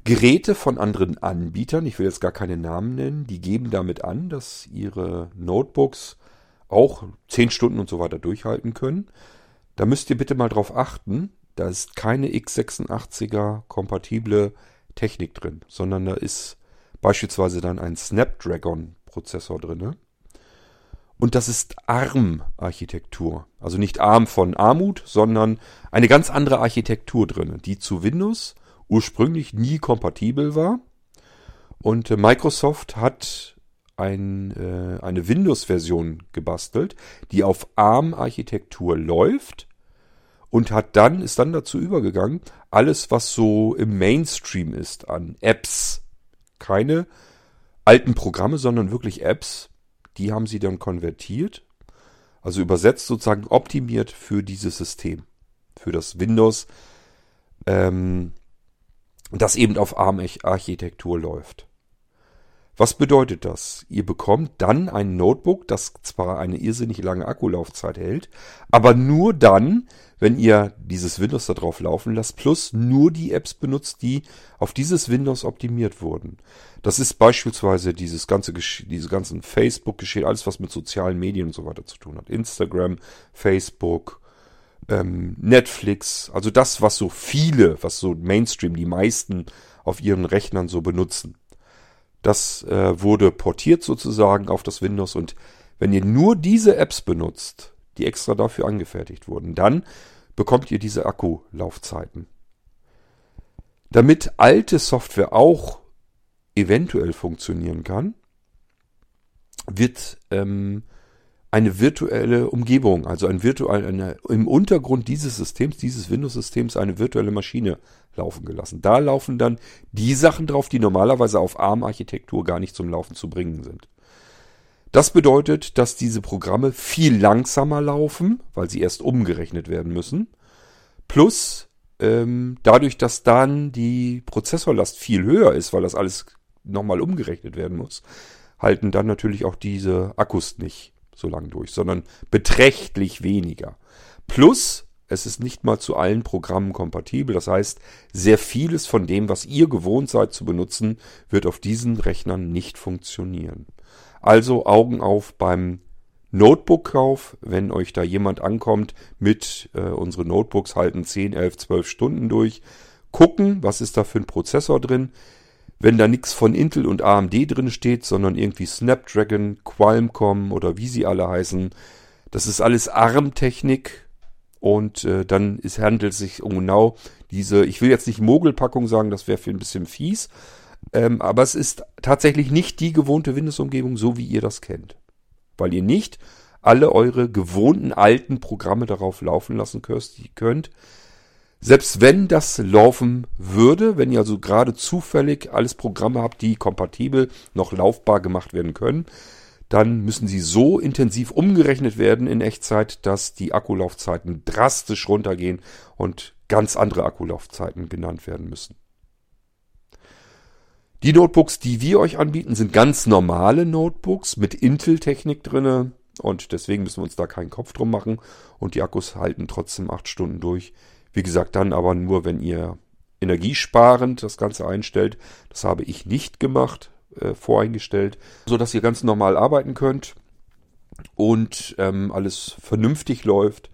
Geräte von anderen Anbietern, ich will jetzt gar keine Namen nennen, die geben damit an, dass ihre Notebooks auch 10 Stunden und so weiter durchhalten können. Da müsst ihr bitte mal drauf achten, da ist keine x86er kompatible Technik drin, sondern da ist beispielsweise dann ein Snapdragon Prozessor drin. Und das ist ARM-Architektur. Also nicht ARM von Armut, sondern eine ganz andere Architektur drin, die zu Windows ursprünglich nie kompatibel war. Und äh, Microsoft hat ein, äh, eine Windows-Version gebastelt, die auf ARM-Architektur läuft und hat dann, ist dann dazu übergegangen, alles, was so im Mainstream ist an Apps, keine alten Programme, sondern wirklich Apps, die haben sie dann konvertiert, also übersetzt sozusagen optimiert für dieses System, für das Windows, ähm, das eben auf ARM-Architektur läuft. Was bedeutet das? Ihr bekommt dann ein Notebook, das zwar eine irrsinnig lange Akkulaufzeit hält, aber nur dann, wenn ihr dieses Windows da drauf laufen lasst, plus nur die Apps benutzt, die auf dieses Windows optimiert wurden. Das ist beispielsweise dieses ganze, diese ganzen Facebook-Geschehen, alles was mit sozialen Medien und so weiter zu tun hat. Instagram, Facebook, ähm, Netflix, also das, was so viele, was so Mainstream, die meisten auf ihren Rechnern so benutzen. Das äh, wurde portiert sozusagen auf das Windows und wenn ihr nur diese Apps benutzt, die extra dafür angefertigt wurden, dann bekommt ihr diese Akkulaufzeiten. Damit alte Software auch eventuell funktionieren kann, wird ähm, eine virtuelle Umgebung, also ein virtuell, eine, im Untergrund dieses Systems, dieses Windows-Systems, eine virtuelle Maschine laufen gelassen. Da laufen dann die Sachen drauf, die normalerweise auf ARM-Architektur gar nicht zum Laufen zu bringen sind. Das bedeutet, dass diese Programme viel langsamer laufen, weil sie erst umgerechnet werden müssen. Plus, ähm, dadurch, dass dann die Prozessorlast viel höher ist, weil das alles nochmal umgerechnet werden muss, halten dann natürlich auch diese Akkus nicht so lang durch, sondern beträchtlich weniger. Plus, es ist nicht mal zu allen Programmen kompatibel. Das heißt, sehr vieles von dem, was ihr gewohnt seid zu benutzen, wird auf diesen Rechnern nicht funktionieren. Also Augen auf beim Notebook-Kauf, wenn euch da jemand ankommt mit äh, unsere Notebooks halten 10, 11, 12 Stunden durch. Gucken, was ist da für ein Prozessor drin wenn da nichts von Intel und AMD drin steht, sondern irgendwie Snapdragon, Qualcomm oder wie sie alle heißen, das ist alles ARM-Technik und äh, dann ist, handelt es sich um genau diese, ich will jetzt nicht Mogelpackung sagen, das wäre für ein bisschen fies, ähm, aber es ist tatsächlich nicht die gewohnte Windows-Umgebung, so wie ihr das kennt. Weil ihr nicht alle eure gewohnten alten Programme darauf laufen lassen könnt, selbst wenn das laufen würde, wenn ihr also gerade zufällig alles Programme habt, die kompatibel noch laufbar gemacht werden können, dann müssen sie so intensiv umgerechnet werden in Echtzeit, dass die Akkulaufzeiten drastisch runtergehen und ganz andere Akkulaufzeiten genannt werden müssen. Die Notebooks, die wir euch anbieten, sind ganz normale Notebooks mit Intel-Technik drinne und deswegen müssen wir uns da keinen Kopf drum machen und die Akkus halten trotzdem acht Stunden durch. Wie gesagt, dann aber nur, wenn ihr energiesparend das Ganze einstellt. Das habe ich nicht gemacht, äh, voreingestellt, so dass ihr ganz normal arbeiten könnt und ähm, alles vernünftig läuft.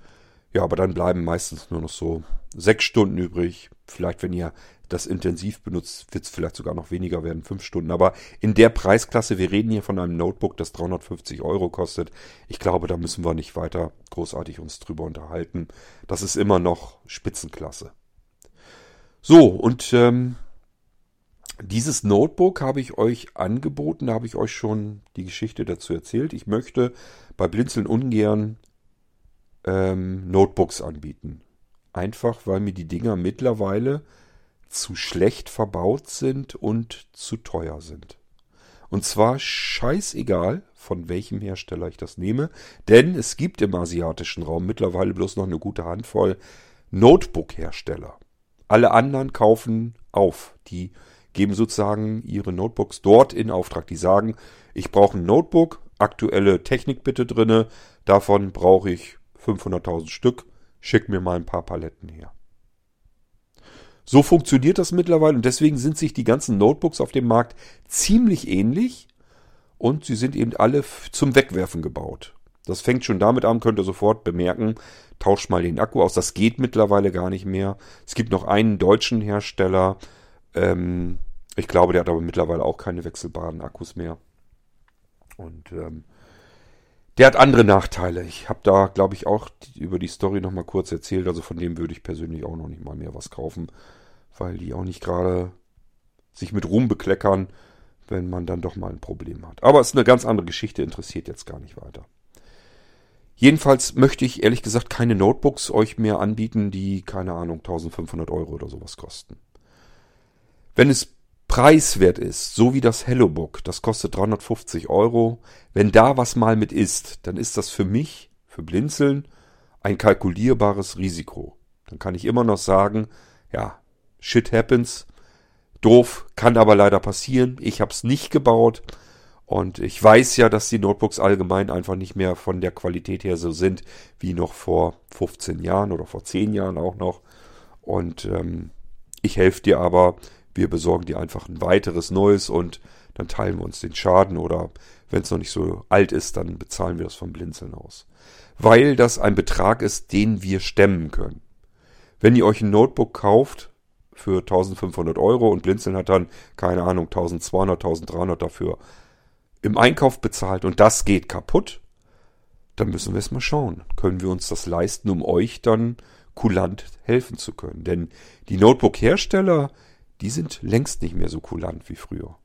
Ja, aber dann bleiben meistens nur noch so sechs Stunden übrig. Vielleicht, wenn ihr das intensiv benutzt, wird es vielleicht sogar noch weniger werden, fünf Stunden. Aber in der Preisklasse, wir reden hier von einem Notebook, das 350 Euro kostet. Ich glaube, da müssen wir nicht weiter großartig uns drüber unterhalten. Das ist immer noch Spitzenklasse. So, und ähm, dieses Notebook habe ich euch angeboten, da habe ich euch schon die Geschichte dazu erzählt. Ich möchte bei Blinzeln ungern ähm, Notebooks anbieten. Einfach weil mir die Dinger mittlerweile zu schlecht verbaut sind und zu teuer sind. Und zwar scheißegal, von welchem Hersteller ich das nehme, denn es gibt im asiatischen Raum mittlerweile bloß noch eine gute Handvoll Notebook-Hersteller. Alle anderen kaufen auf. Die geben sozusagen ihre Notebooks dort in Auftrag. Die sagen, ich brauche ein Notebook, aktuelle Technik bitte drinne, davon brauche ich 500.000 Stück, schick mir mal ein paar Paletten her. So funktioniert das mittlerweile und deswegen sind sich die ganzen Notebooks auf dem Markt ziemlich ähnlich und sie sind eben alle zum Wegwerfen gebaut. Das fängt schon damit an, könnt ihr sofort bemerken, tauscht mal den Akku aus. Das geht mittlerweile gar nicht mehr. Es gibt noch einen deutschen Hersteller. Ähm, ich glaube, der hat aber mittlerweile auch keine wechselbaren Akkus mehr. Und ähm, der hat andere Nachteile. Ich habe da, glaube ich, auch über die Story nochmal kurz erzählt. Also von dem würde ich persönlich auch noch nicht mal mehr was kaufen weil die auch nicht gerade sich mit Ruhm bekleckern, wenn man dann doch mal ein Problem hat. Aber es ist eine ganz andere Geschichte, interessiert jetzt gar nicht weiter. Jedenfalls möchte ich ehrlich gesagt keine Notebooks euch mehr anbieten, die, keine Ahnung, 1500 Euro oder sowas kosten. Wenn es preiswert ist, so wie das HelloBook, das kostet 350 Euro, wenn da was mal mit ist, dann ist das für mich, für Blinzeln, ein kalkulierbares Risiko. Dann kann ich immer noch sagen, ja, Shit happens. Doof, kann aber leider passieren. Ich habe es nicht gebaut. Und ich weiß ja, dass die Notebooks allgemein einfach nicht mehr von der Qualität her so sind wie noch vor 15 Jahren oder vor 10 Jahren auch noch. Und ähm, ich helfe dir aber, wir besorgen dir einfach ein weiteres neues und dann teilen wir uns den Schaden oder wenn es noch nicht so alt ist, dann bezahlen wir das vom Blinzeln aus. Weil das ein Betrag ist, den wir stemmen können. Wenn ihr euch ein Notebook kauft, für 1500 Euro und Blinzeln hat dann, keine Ahnung, 1200, 1300 dafür im Einkauf bezahlt und das geht kaputt, dann müssen wir es mal schauen. Können wir uns das leisten, um euch dann kulant helfen zu können? Denn die Notebook-Hersteller, die sind längst nicht mehr so kulant wie früher.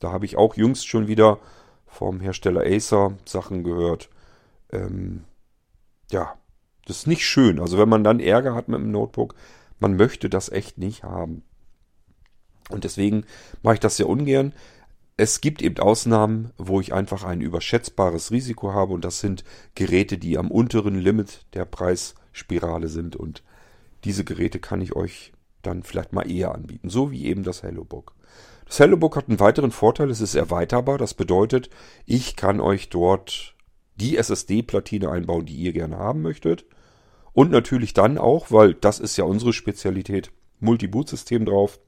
Da habe ich auch jüngst schon wieder vom Hersteller Acer Sachen gehört. Ähm, ja, das ist nicht schön. Also wenn man dann Ärger hat mit dem Notebook, man möchte das echt nicht haben. Und deswegen mache ich das sehr ungern. Es gibt eben Ausnahmen, wo ich einfach ein überschätzbares Risiko habe und das sind Geräte, die am unteren Limit der Preisspirale sind und diese Geräte kann ich euch dann vielleicht mal eher anbieten, so wie eben das HelloBook. Das HelloBook hat einen weiteren Vorteil, es ist erweiterbar, das bedeutet, ich kann euch dort die SSD-Platine einbauen, die ihr gerne haben möchtet. Und natürlich dann auch, weil das ist ja unsere Spezialität, Multi-Boot-System drauf.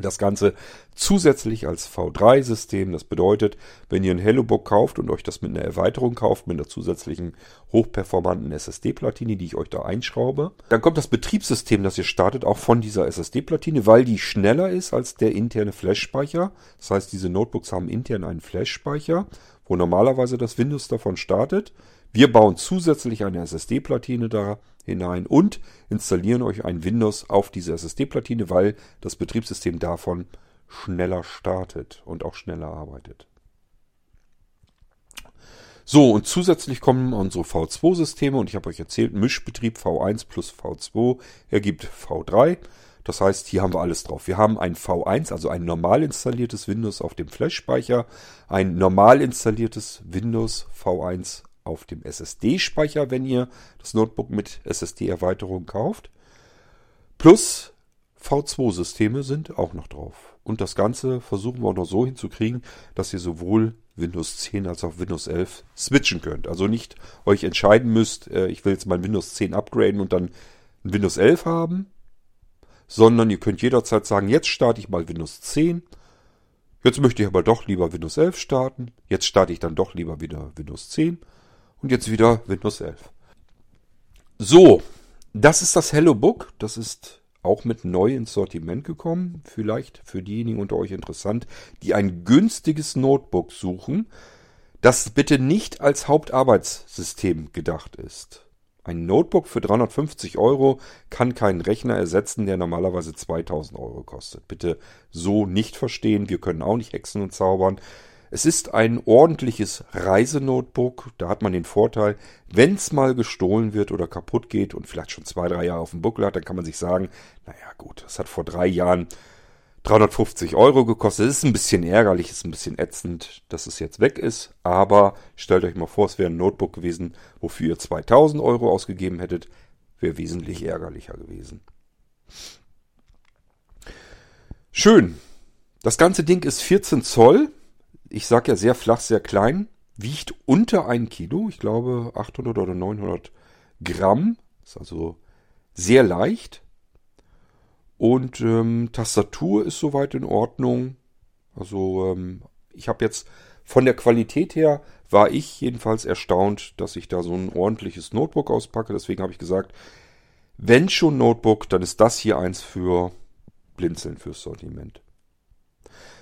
Das Ganze zusätzlich als V3-System. Das bedeutet, wenn ihr ein HelloBook kauft und euch das mit einer Erweiterung kauft, mit einer zusätzlichen hochperformanten SSD-Platine, die ich euch da einschraube, dann kommt das Betriebssystem, das ihr startet, auch von dieser SSD-Platine, weil die schneller ist als der interne Flash-Speicher. Das heißt, diese Notebooks haben intern einen Flash-Speicher, wo normalerweise das Windows davon startet. Wir bauen zusätzlich eine SSD-Platine da hinein und installieren euch ein Windows auf diese SSD-Platine, weil das Betriebssystem davon schneller startet und auch schneller arbeitet. So, und zusätzlich kommen unsere V2-Systeme und ich habe euch erzählt, Mischbetrieb V1 plus V2 ergibt V3. Das heißt, hier haben wir alles drauf. Wir haben ein V1, also ein normal installiertes Windows auf dem Flash-Speicher, ein normal installiertes Windows V1 auf dem SSD-Speicher, wenn ihr das Notebook mit SSD-Erweiterung kauft. Plus V2-Systeme sind auch noch drauf. Und das Ganze versuchen wir auch noch so hinzukriegen, dass ihr sowohl Windows 10 als auch Windows 11 switchen könnt. Also nicht euch entscheiden müsst, äh, ich will jetzt mein Windows 10 upgraden und dann ein Windows 11 haben, sondern ihr könnt jederzeit sagen, jetzt starte ich mal Windows 10 Jetzt möchte ich aber doch lieber Windows 11 starten. Jetzt starte ich dann doch lieber wieder Windows 10. Und jetzt wieder Windows 11. So, das ist das Hello Book. Das ist auch mit neu ins Sortiment gekommen. Vielleicht für diejenigen unter euch interessant, die ein günstiges Notebook suchen, das bitte nicht als Hauptarbeitssystem gedacht ist. Ein Notebook für 350 Euro kann keinen Rechner ersetzen, der normalerweise 2000 Euro kostet. Bitte so nicht verstehen. Wir können auch nicht hexen und zaubern. Es ist ein ordentliches Reisenotebook. Da hat man den Vorteil, wenn es mal gestohlen wird oder kaputt geht und vielleicht schon zwei, drei Jahre auf dem Buckel hat, dann kann man sich sagen, naja gut, das hat vor drei Jahren 350 Euro gekostet. Das ist ein bisschen ärgerlich, ist ein bisschen ätzend, dass es jetzt weg ist. Aber stellt euch mal vor, es wäre ein Notebook gewesen, wofür ihr 2000 Euro ausgegeben hättet. Wäre wesentlich ärgerlicher gewesen. Schön. Das ganze Ding ist 14 Zoll. Ich sage ja sehr flach, sehr klein. Wiegt unter ein Kilo. Ich glaube 800 oder 900 Gramm. Ist also sehr leicht. Und ähm, Tastatur ist soweit in Ordnung. Also ähm, ich habe jetzt von der Qualität her war ich jedenfalls erstaunt, dass ich da so ein ordentliches Notebook auspacke. Deswegen habe ich gesagt, wenn schon Notebook, dann ist das hier eins für Blinzeln fürs Sortiment.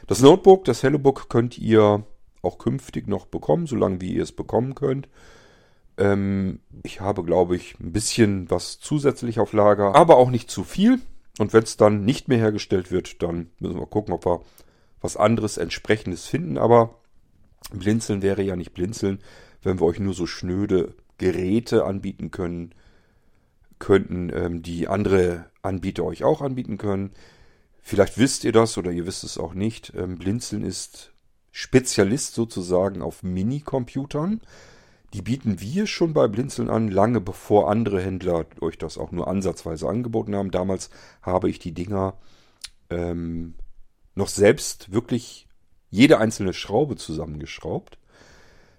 Das Notebook, das HelloBook könnt ihr auch künftig noch bekommen, solange wie ihr es bekommen könnt. Ähm, ich habe, glaube ich, ein bisschen was zusätzlich auf Lager, aber auch nicht zu viel. Und wenn es dann nicht mehr hergestellt wird, dann müssen wir gucken, ob wir was anderes entsprechendes finden. Aber Blinzeln wäre ja nicht Blinzeln, wenn wir euch nur so schnöde Geräte anbieten können, könnten, ähm, die andere Anbieter euch auch anbieten können. Vielleicht wisst ihr das oder ihr wisst es auch nicht. Ähm, Blinzeln ist Spezialist sozusagen auf Minicomputern. Die bieten wir schon bei Blinzeln an, lange bevor andere Händler euch das auch nur ansatzweise angeboten haben. Damals habe ich die Dinger ähm, noch selbst wirklich jede einzelne Schraube zusammengeschraubt.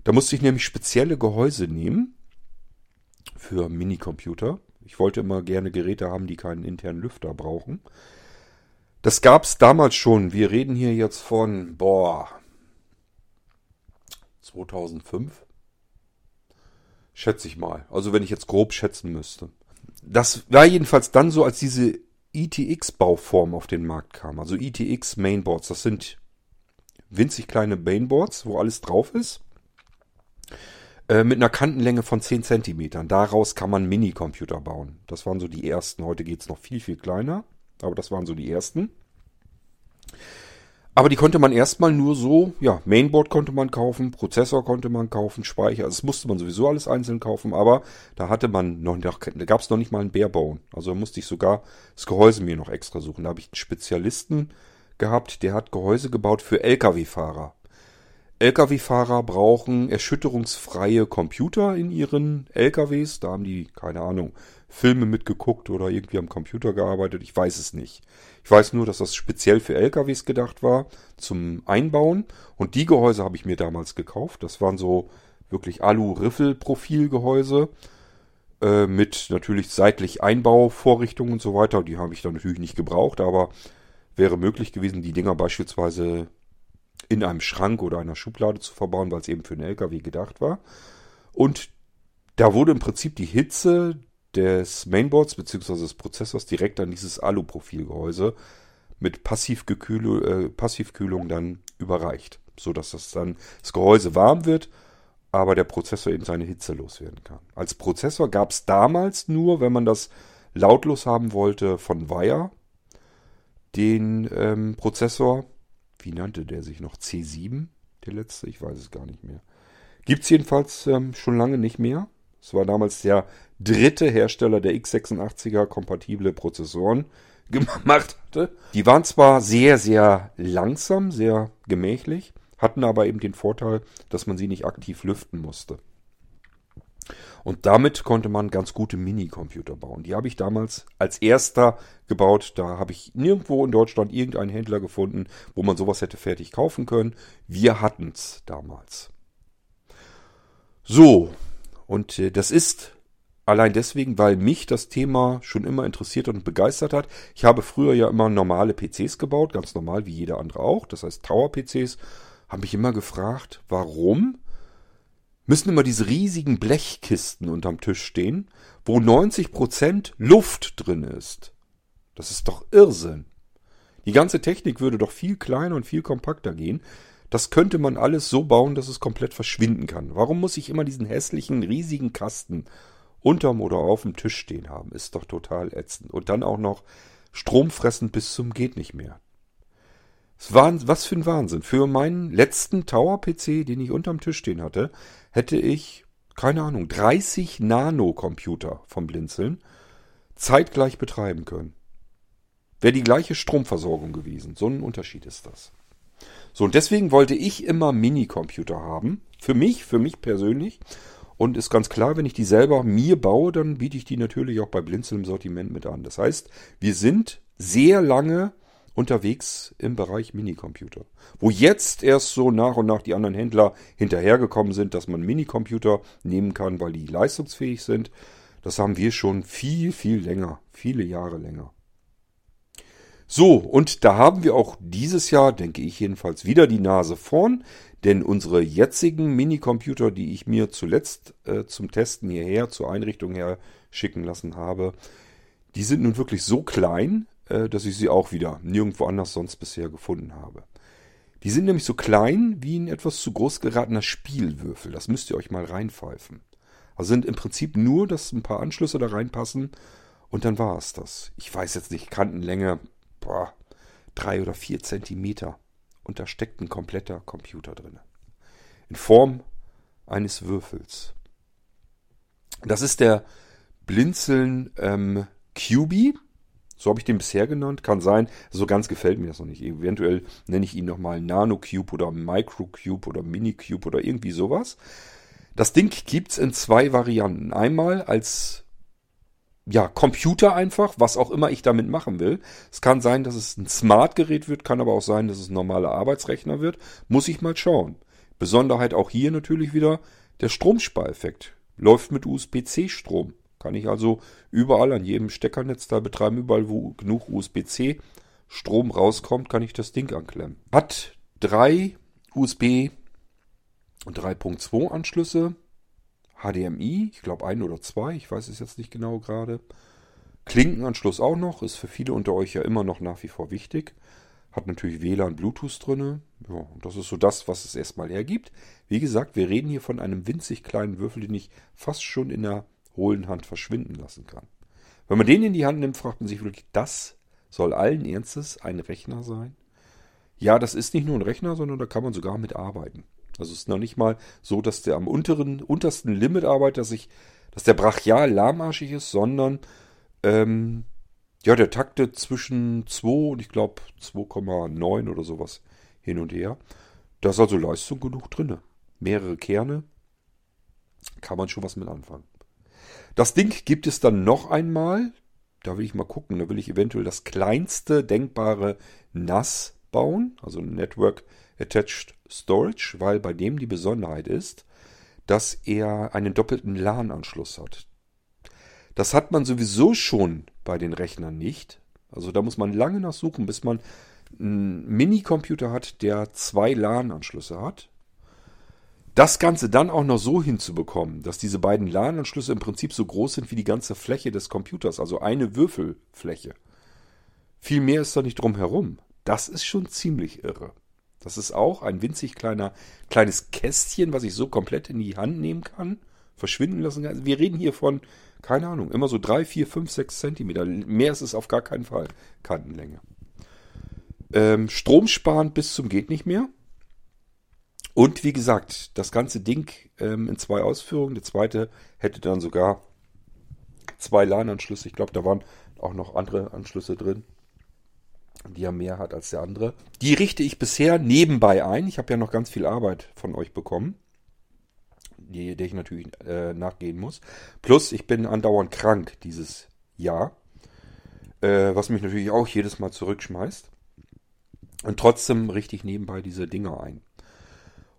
Da musste ich nämlich spezielle Gehäuse nehmen für Minicomputer. Ich wollte immer gerne Geräte haben, die keinen internen Lüfter brauchen. Das gab es damals schon. Wir reden hier jetzt von, boah, 2005, Schätze ich mal. Also wenn ich jetzt grob schätzen müsste. Das war jedenfalls dann so, als diese ITX-Bauform auf den Markt kam. Also ITX Mainboards. Das sind winzig kleine Mainboards, wo alles drauf ist. Äh, mit einer Kantenlänge von 10 cm. Daraus kann man Minicomputer bauen. Das waren so die ersten. Heute geht es noch viel, viel kleiner. Aber das waren so die ersten. Aber die konnte man erstmal nur so, ja, Mainboard konnte man kaufen, Prozessor konnte man kaufen, Speicher, also das musste man sowieso alles einzeln kaufen, aber da hatte man noch, da gab es noch nicht mal einen Barebone. Also da musste ich sogar das Gehäuse mir noch extra suchen. Da habe ich einen Spezialisten gehabt, der hat Gehäuse gebaut für Lkw-Fahrer. Lkw-Fahrer brauchen erschütterungsfreie Computer in ihren LKWs. Da haben die, keine Ahnung, Filme mitgeguckt oder irgendwie am Computer gearbeitet. Ich weiß es nicht. Ich weiß nur, dass das speziell für LKWs gedacht war zum Einbauen. Und die Gehäuse habe ich mir damals gekauft. Das waren so wirklich Alu-Riffel-Profilgehäuse äh, mit natürlich seitlich Einbauvorrichtungen und so weiter. Die habe ich dann natürlich nicht gebraucht, aber wäre möglich gewesen, die Dinger beispielsweise in einem Schrank oder einer Schublade zu verbauen, weil es eben für einen LKW gedacht war. Und da wurde im Prinzip die Hitze des Mainboards bzw. des Prozessors direkt an dieses Alu-Profilgehäuse mit Passivgekühl äh, Passivkühlung dann überreicht, so dass das dann das Gehäuse warm wird, aber der Prozessor eben seine Hitze loswerden kann. Als Prozessor gab es damals nur, wenn man das lautlos haben wollte, von Wire den ähm, Prozessor. Wie nannte der sich noch? C7? Der letzte? Ich weiß es gar nicht mehr. Gibt es jedenfalls ähm, schon lange nicht mehr. Es war damals der dritte Hersteller, der x86er kompatible Prozessoren gemacht hatte. Die waren zwar sehr, sehr langsam, sehr gemächlich, hatten aber eben den Vorteil, dass man sie nicht aktiv lüften musste. Und damit konnte man ganz gute Minicomputer bauen. Die habe ich damals als erster gebaut. Da habe ich nirgendwo in Deutschland irgendeinen Händler gefunden, wo man sowas hätte fertig kaufen können. Wir hatten es damals. So, und äh, das ist allein deswegen, weil mich das Thema schon immer interessiert und begeistert hat. Ich habe früher ja immer normale PCs gebaut, ganz normal wie jeder andere auch. Das heißt Tower-PCs. Habe mich immer gefragt, warum müssen immer diese riesigen Blechkisten unterm Tisch stehen, wo 90% Luft drin ist. Das ist doch Irrsinn. Die ganze Technik würde doch viel kleiner und viel kompakter gehen. Das könnte man alles so bauen, dass es komplett verschwinden kann. Warum muss ich immer diesen hässlichen, riesigen Kasten unterm oder auf dem Tisch stehen haben. Ist doch total ätzend. Und dann auch noch stromfressend bis zum geht nicht mehr. Was für ein Wahnsinn. Für meinen letzten Tower-PC, den ich unterm Tisch stehen hatte, hätte ich, keine Ahnung, 30 Nano-Computer vom Blinzeln zeitgleich betreiben können. Wäre die gleiche Stromversorgung gewesen. So ein Unterschied ist das. So, und deswegen wollte ich immer Minicomputer haben. Für mich, für mich persönlich. Und ist ganz klar, wenn ich die selber mir baue, dann biete ich die natürlich auch bei Blinzeln im Sortiment mit an. Das heißt, wir sind sehr lange unterwegs im Bereich Minicomputer. Wo jetzt erst so nach und nach die anderen Händler hinterhergekommen sind, dass man Minicomputer nehmen kann, weil die leistungsfähig sind. Das haben wir schon viel, viel länger, viele Jahre länger. So, und da haben wir auch dieses Jahr, denke ich jedenfalls, wieder die Nase vorn, denn unsere jetzigen Minicomputer, die ich mir zuletzt äh, zum Testen hierher, zur Einrichtung her schicken lassen habe, die sind nun wirklich so klein, äh, dass ich sie auch wieder nirgendwo anders sonst bisher gefunden habe. Die sind nämlich so klein wie ein etwas zu groß geratener Spielwürfel. Das müsst ihr euch mal reinpfeifen. Also sind im Prinzip nur, dass ein paar Anschlüsse da reinpassen und dann war es das. Ich weiß jetzt nicht, Kantenlänge, boah, drei oder vier Zentimeter. Und da steckt ein kompletter Computer drin. In Form eines Würfels. Das ist der Blinzeln ähm, QB. So habe ich den bisher genannt. Kann sein, so ganz gefällt mir das noch nicht. Eventuell nenne ich ihn nochmal Nano Cube oder Micro Cube oder Mini Cube oder irgendwie sowas. Das Ding gibt es in zwei Varianten. Einmal als ja, Computer einfach, was auch immer ich damit machen will. Es kann sein, dass es ein Smart-Gerät wird, kann aber auch sein, dass es ein normaler Arbeitsrechner wird. Muss ich mal schauen. Besonderheit auch hier natürlich wieder der Stromspareffekt. Läuft mit USB-C-Strom. Kann ich also überall an jedem Steckernetzteil betreiben, überall wo genug USB-C Strom rauskommt, kann ich das Ding anklemmen. Hat drei USB und 3.2 Anschlüsse, HDMI, ich glaube ein oder zwei, ich weiß es jetzt nicht genau gerade. Klinkenanschluss auch noch, ist für viele unter euch ja immer noch nach wie vor wichtig. Hat natürlich WLAN, Bluetooth drin. Ja, das ist so das, was es erstmal hergibt. Wie gesagt, wir reden hier von einem winzig kleinen Würfel, den ich fast schon in der hohlen Hand verschwinden lassen kann. Wenn man den in die Hand nimmt, fragt man sich wirklich, das soll allen Ernstes ein Rechner sein? Ja, das ist nicht nur ein Rechner, sondern da kann man sogar mit arbeiten. Also es ist noch nicht mal so, dass der am unteren, untersten Limit arbeitet, dass, ich, dass der brachial lahmarschig ist, sondern ähm, ja, der taktet zwischen 2 und ich glaube 2,9 oder sowas hin und her. Da ist also Leistung genug drin. Mehrere Kerne. Kann man schon was mit anfangen. Das Ding gibt es dann noch einmal. Da will ich mal gucken. Da will ich eventuell das kleinste denkbare NAS bauen. Also Network Attached Storage, weil bei dem die Besonderheit ist, dass er einen doppelten LAN-Anschluss hat. Das hat man sowieso schon bei den Rechnern nicht. Also da muss man lange nachsuchen, bis man einen Minicomputer hat, der zwei LAN-Anschlüsse hat. Das Ganze dann auch noch so hinzubekommen, dass diese beiden LAN-Anschlüsse im Prinzip so groß sind wie die ganze Fläche des Computers, also eine Würfelfläche. Viel mehr ist da nicht drum herum. Das ist schon ziemlich irre. Das ist auch ein winzig kleiner, kleines Kästchen, was ich so komplett in die Hand nehmen kann, verschwinden lassen kann. Wir reden hier von, keine Ahnung, immer so drei, vier, fünf, sechs Zentimeter. Mehr ist es auf gar keinen Fall. Kantenlänge. Ähm, stromsparend bis zum geht nicht mehr. Und wie gesagt, das ganze Ding ähm, in zwei Ausführungen. Der zweite hätte dann sogar zwei LAN-Anschlüsse. Ich glaube, da waren auch noch andere Anschlüsse drin die er mehr hat als der andere. Die richte ich bisher nebenbei ein. Ich habe ja noch ganz viel Arbeit von euch bekommen, die, der ich natürlich äh, nachgehen muss. Plus, ich bin andauernd krank dieses Jahr, äh, was mich natürlich auch jedes Mal zurückschmeißt. Und trotzdem richte ich nebenbei diese Dinger ein,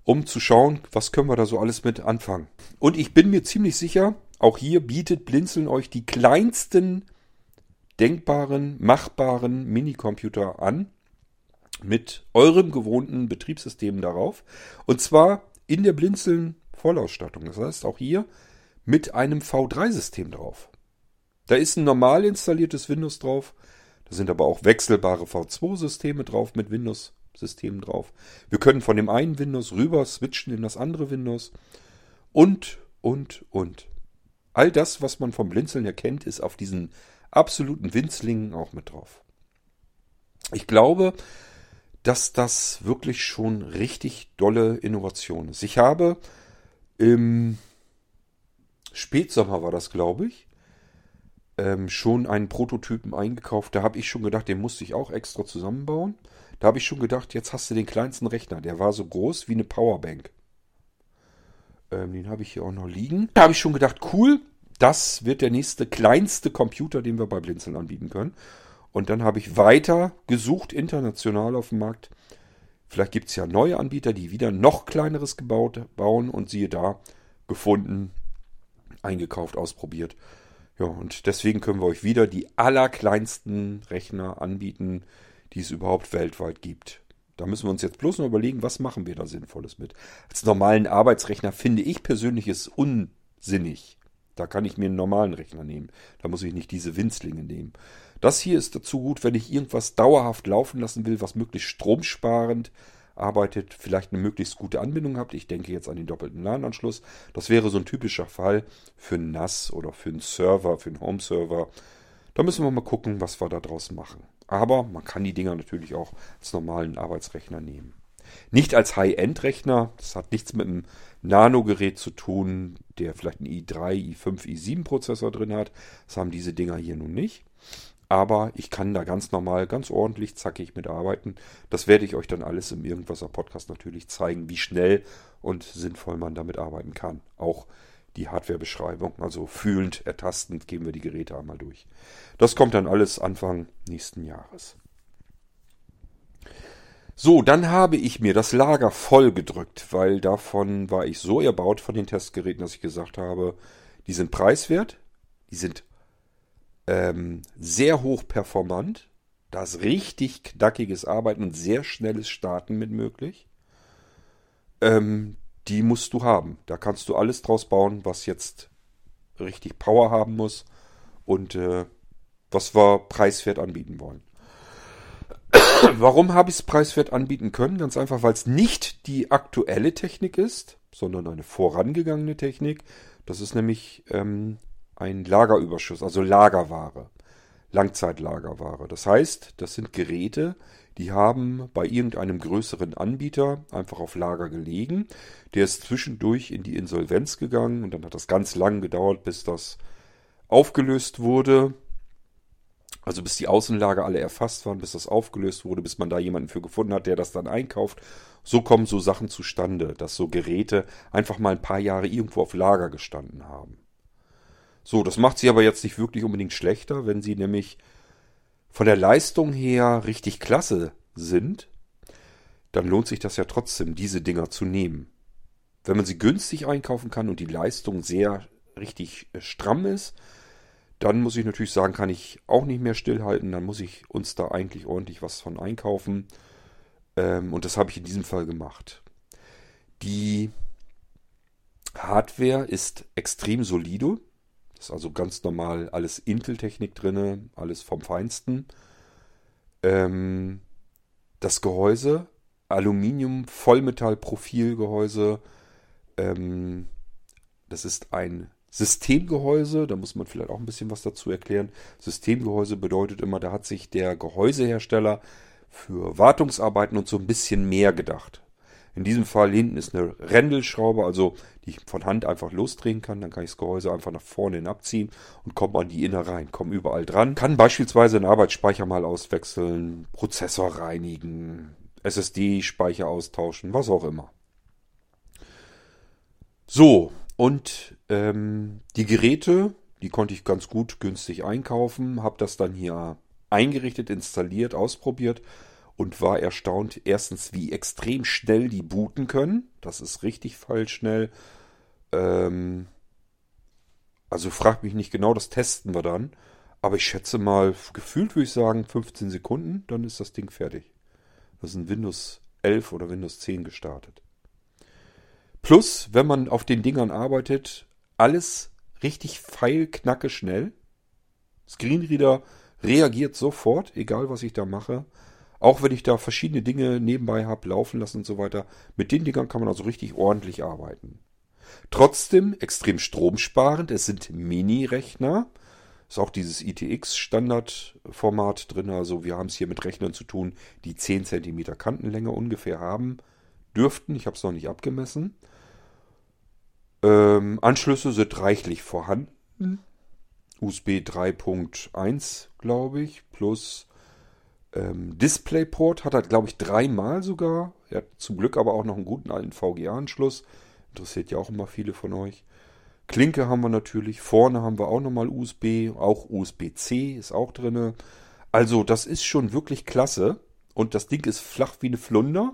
um zu schauen, was können wir da so alles mit anfangen. Und ich bin mir ziemlich sicher, auch hier bietet Blinzeln euch die kleinsten denkbaren, machbaren Minicomputer an mit eurem gewohnten Betriebssystem darauf. Und zwar in der Blinzeln Vollausstattung. Das heißt auch hier mit einem V3-System drauf. Da ist ein normal installiertes Windows drauf. Da sind aber auch wechselbare V2-Systeme drauf mit Windows-Systemen drauf. Wir können von dem einen Windows rüber switchen in das andere Windows. Und, und, und. All das, was man vom Blinzeln her kennt, ist auf diesen absoluten Winzlingen auch mit drauf. Ich glaube, dass das wirklich schon richtig dolle Innovation ist. Ich habe im Spätsommer war das, glaube ich, ähm, schon einen Prototypen eingekauft. Da habe ich schon gedacht, den musste ich auch extra zusammenbauen. Da habe ich schon gedacht, jetzt hast du den kleinsten Rechner. Der war so groß wie eine Powerbank. Ähm, den habe ich hier auch noch liegen. Da habe ich schon gedacht, cool, das wird der nächste kleinste Computer, den wir bei Blinzeln anbieten können. Und dann habe ich weiter gesucht, international auf dem Markt. Vielleicht gibt es ja neue Anbieter, die wieder noch kleineres gebaut bauen und siehe da, gefunden, eingekauft, ausprobiert. Ja, und deswegen können wir euch wieder die allerkleinsten Rechner anbieten, die es überhaupt weltweit gibt. Da müssen wir uns jetzt bloß noch überlegen, was machen wir da Sinnvolles mit. Als normalen Arbeitsrechner finde ich persönlich es unsinnig. Da kann ich mir einen normalen Rechner nehmen. Da muss ich nicht diese Winzlinge nehmen. Das hier ist dazu gut, wenn ich irgendwas dauerhaft laufen lassen will, was möglichst stromsparend arbeitet, vielleicht eine möglichst gute Anbindung habt. Ich denke jetzt an den doppelten LAN-Anschluss. Das wäre so ein typischer Fall für einen NAS oder für einen Server, für einen Home-Server. Da müssen wir mal gucken, was wir da draus machen. Aber man kann die Dinger natürlich auch als normalen Arbeitsrechner nehmen. Nicht als High-End-Rechner. Das hat nichts mit einem Nano-Gerät zu tun, der vielleicht einen i3, i5, i7-Prozessor drin hat. Das haben diese Dinger hier nun nicht. Aber ich kann da ganz normal, ganz ordentlich, zackig mitarbeiten. Das werde ich euch dann alles im Irgendwaser Podcast natürlich zeigen, wie schnell und sinnvoll man damit arbeiten kann. Auch die Hardwarebeschreibung, also fühlend, ertastend gehen wir die Geräte einmal durch. Das kommt dann alles Anfang nächsten Jahres. So, dann habe ich mir das Lager voll gedrückt, weil davon war ich so erbaut von den Testgeräten, dass ich gesagt habe, die sind preiswert, die sind ähm, sehr hoch performant. Da ist richtig knackiges Arbeiten und sehr schnelles Starten mit möglich. Ähm, die musst du haben. Da kannst du alles draus bauen, was jetzt richtig Power haben muss und äh, was wir preiswert anbieten wollen. Warum habe ich es preiswert anbieten können? Ganz einfach, weil es nicht die aktuelle Technik ist, sondern eine vorangegangene Technik. Das ist nämlich ähm, ein Lagerüberschuss, also Lagerware, Langzeitlagerware. Das heißt, das sind Geräte, die haben bei irgendeinem größeren Anbieter einfach auf Lager gelegen. Der ist zwischendurch in die Insolvenz gegangen und dann hat das ganz lang gedauert, bis das aufgelöst wurde. Also bis die Außenlager alle erfasst waren, bis das aufgelöst wurde, bis man da jemanden für gefunden hat, der das dann einkauft. So kommen so Sachen zustande, dass so Geräte einfach mal ein paar Jahre irgendwo auf Lager gestanden haben. So, das macht sie aber jetzt nicht wirklich unbedingt schlechter, wenn sie nämlich von der Leistung her richtig klasse sind, dann lohnt sich das ja trotzdem, diese Dinger zu nehmen. Wenn man sie günstig einkaufen kann und die Leistung sehr richtig äh, stramm ist, dann muss ich natürlich sagen, kann ich auch nicht mehr stillhalten. Dann muss ich uns da eigentlich ordentlich was von einkaufen. Ähm, und das habe ich in diesem Fall gemacht. Die Hardware ist extrem solide. Ist also ganz normal alles Intel-Technik drin, alles vom Feinsten. Ähm, das Gehäuse, Aluminium Vollmetall-Profilgehäuse. Ähm, das ist ein Systemgehäuse, da muss man vielleicht auch ein bisschen was dazu erklären. Systemgehäuse bedeutet immer, da hat sich der Gehäusehersteller für Wartungsarbeiten und so ein bisschen mehr gedacht. In diesem Fall hinten ist eine Rändelschraube, also die ich von Hand einfach losdrehen kann. Dann kann ich das Gehäuse einfach nach vorne hin abziehen und komme an die Innereien, komme überall dran. Kann beispielsweise einen Arbeitsspeicher mal auswechseln, Prozessor reinigen, SSD-Speicher austauschen, was auch immer. So, und ähm, die Geräte, die konnte ich ganz gut günstig einkaufen, habe das dann hier eingerichtet, installiert, ausprobiert und war erstaunt, erstens, wie extrem schnell die booten können. Das ist richtig schnell. Ähm, also frag mich nicht genau, das testen wir dann. Aber ich schätze mal, gefühlt würde ich sagen, 15 Sekunden, dann ist das Ding fertig. Das ist ein Windows 11 oder Windows 10 gestartet. Plus, wenn man auf den Dingern arbeitet, alles richtig feil, knacke schnell. Screenreader reagiert sofort, egal was ich da mache. Auch wenn ich da verschiedene Dinge nebenbei habe, laufen lassen und so weiter. Mit den Dingern kann man also richtig ordentlich arbeiten. Trotzdem extrem stromsparend. Es sind Mini-Rechner. Ist auch dieses ITX-Standardformat drin. Also wir haben es hier mit Rechnern zu tun, die 10 cm Kantenlänge ungefähr haben dürften. Ich habe es noch nicht abgemessen. Ähm, Anschlüsse sind reichlich vorhanden. USB 3.1, glaube ich, plus ähm, DisplayPort hat er, glaube ich, dreimal sogar. Er hat zum Glück aber auch noch einen guten alten VGA-Anschluss. Interessiert ja auch immer viele von euch. Klinke haben wir natürlich. Vorne haben wir auch nochmal USB. Auch USB-C ist auch drin. Also, das ist schon wirklich klasse. Und das Ding ist flach wie eine Flunder.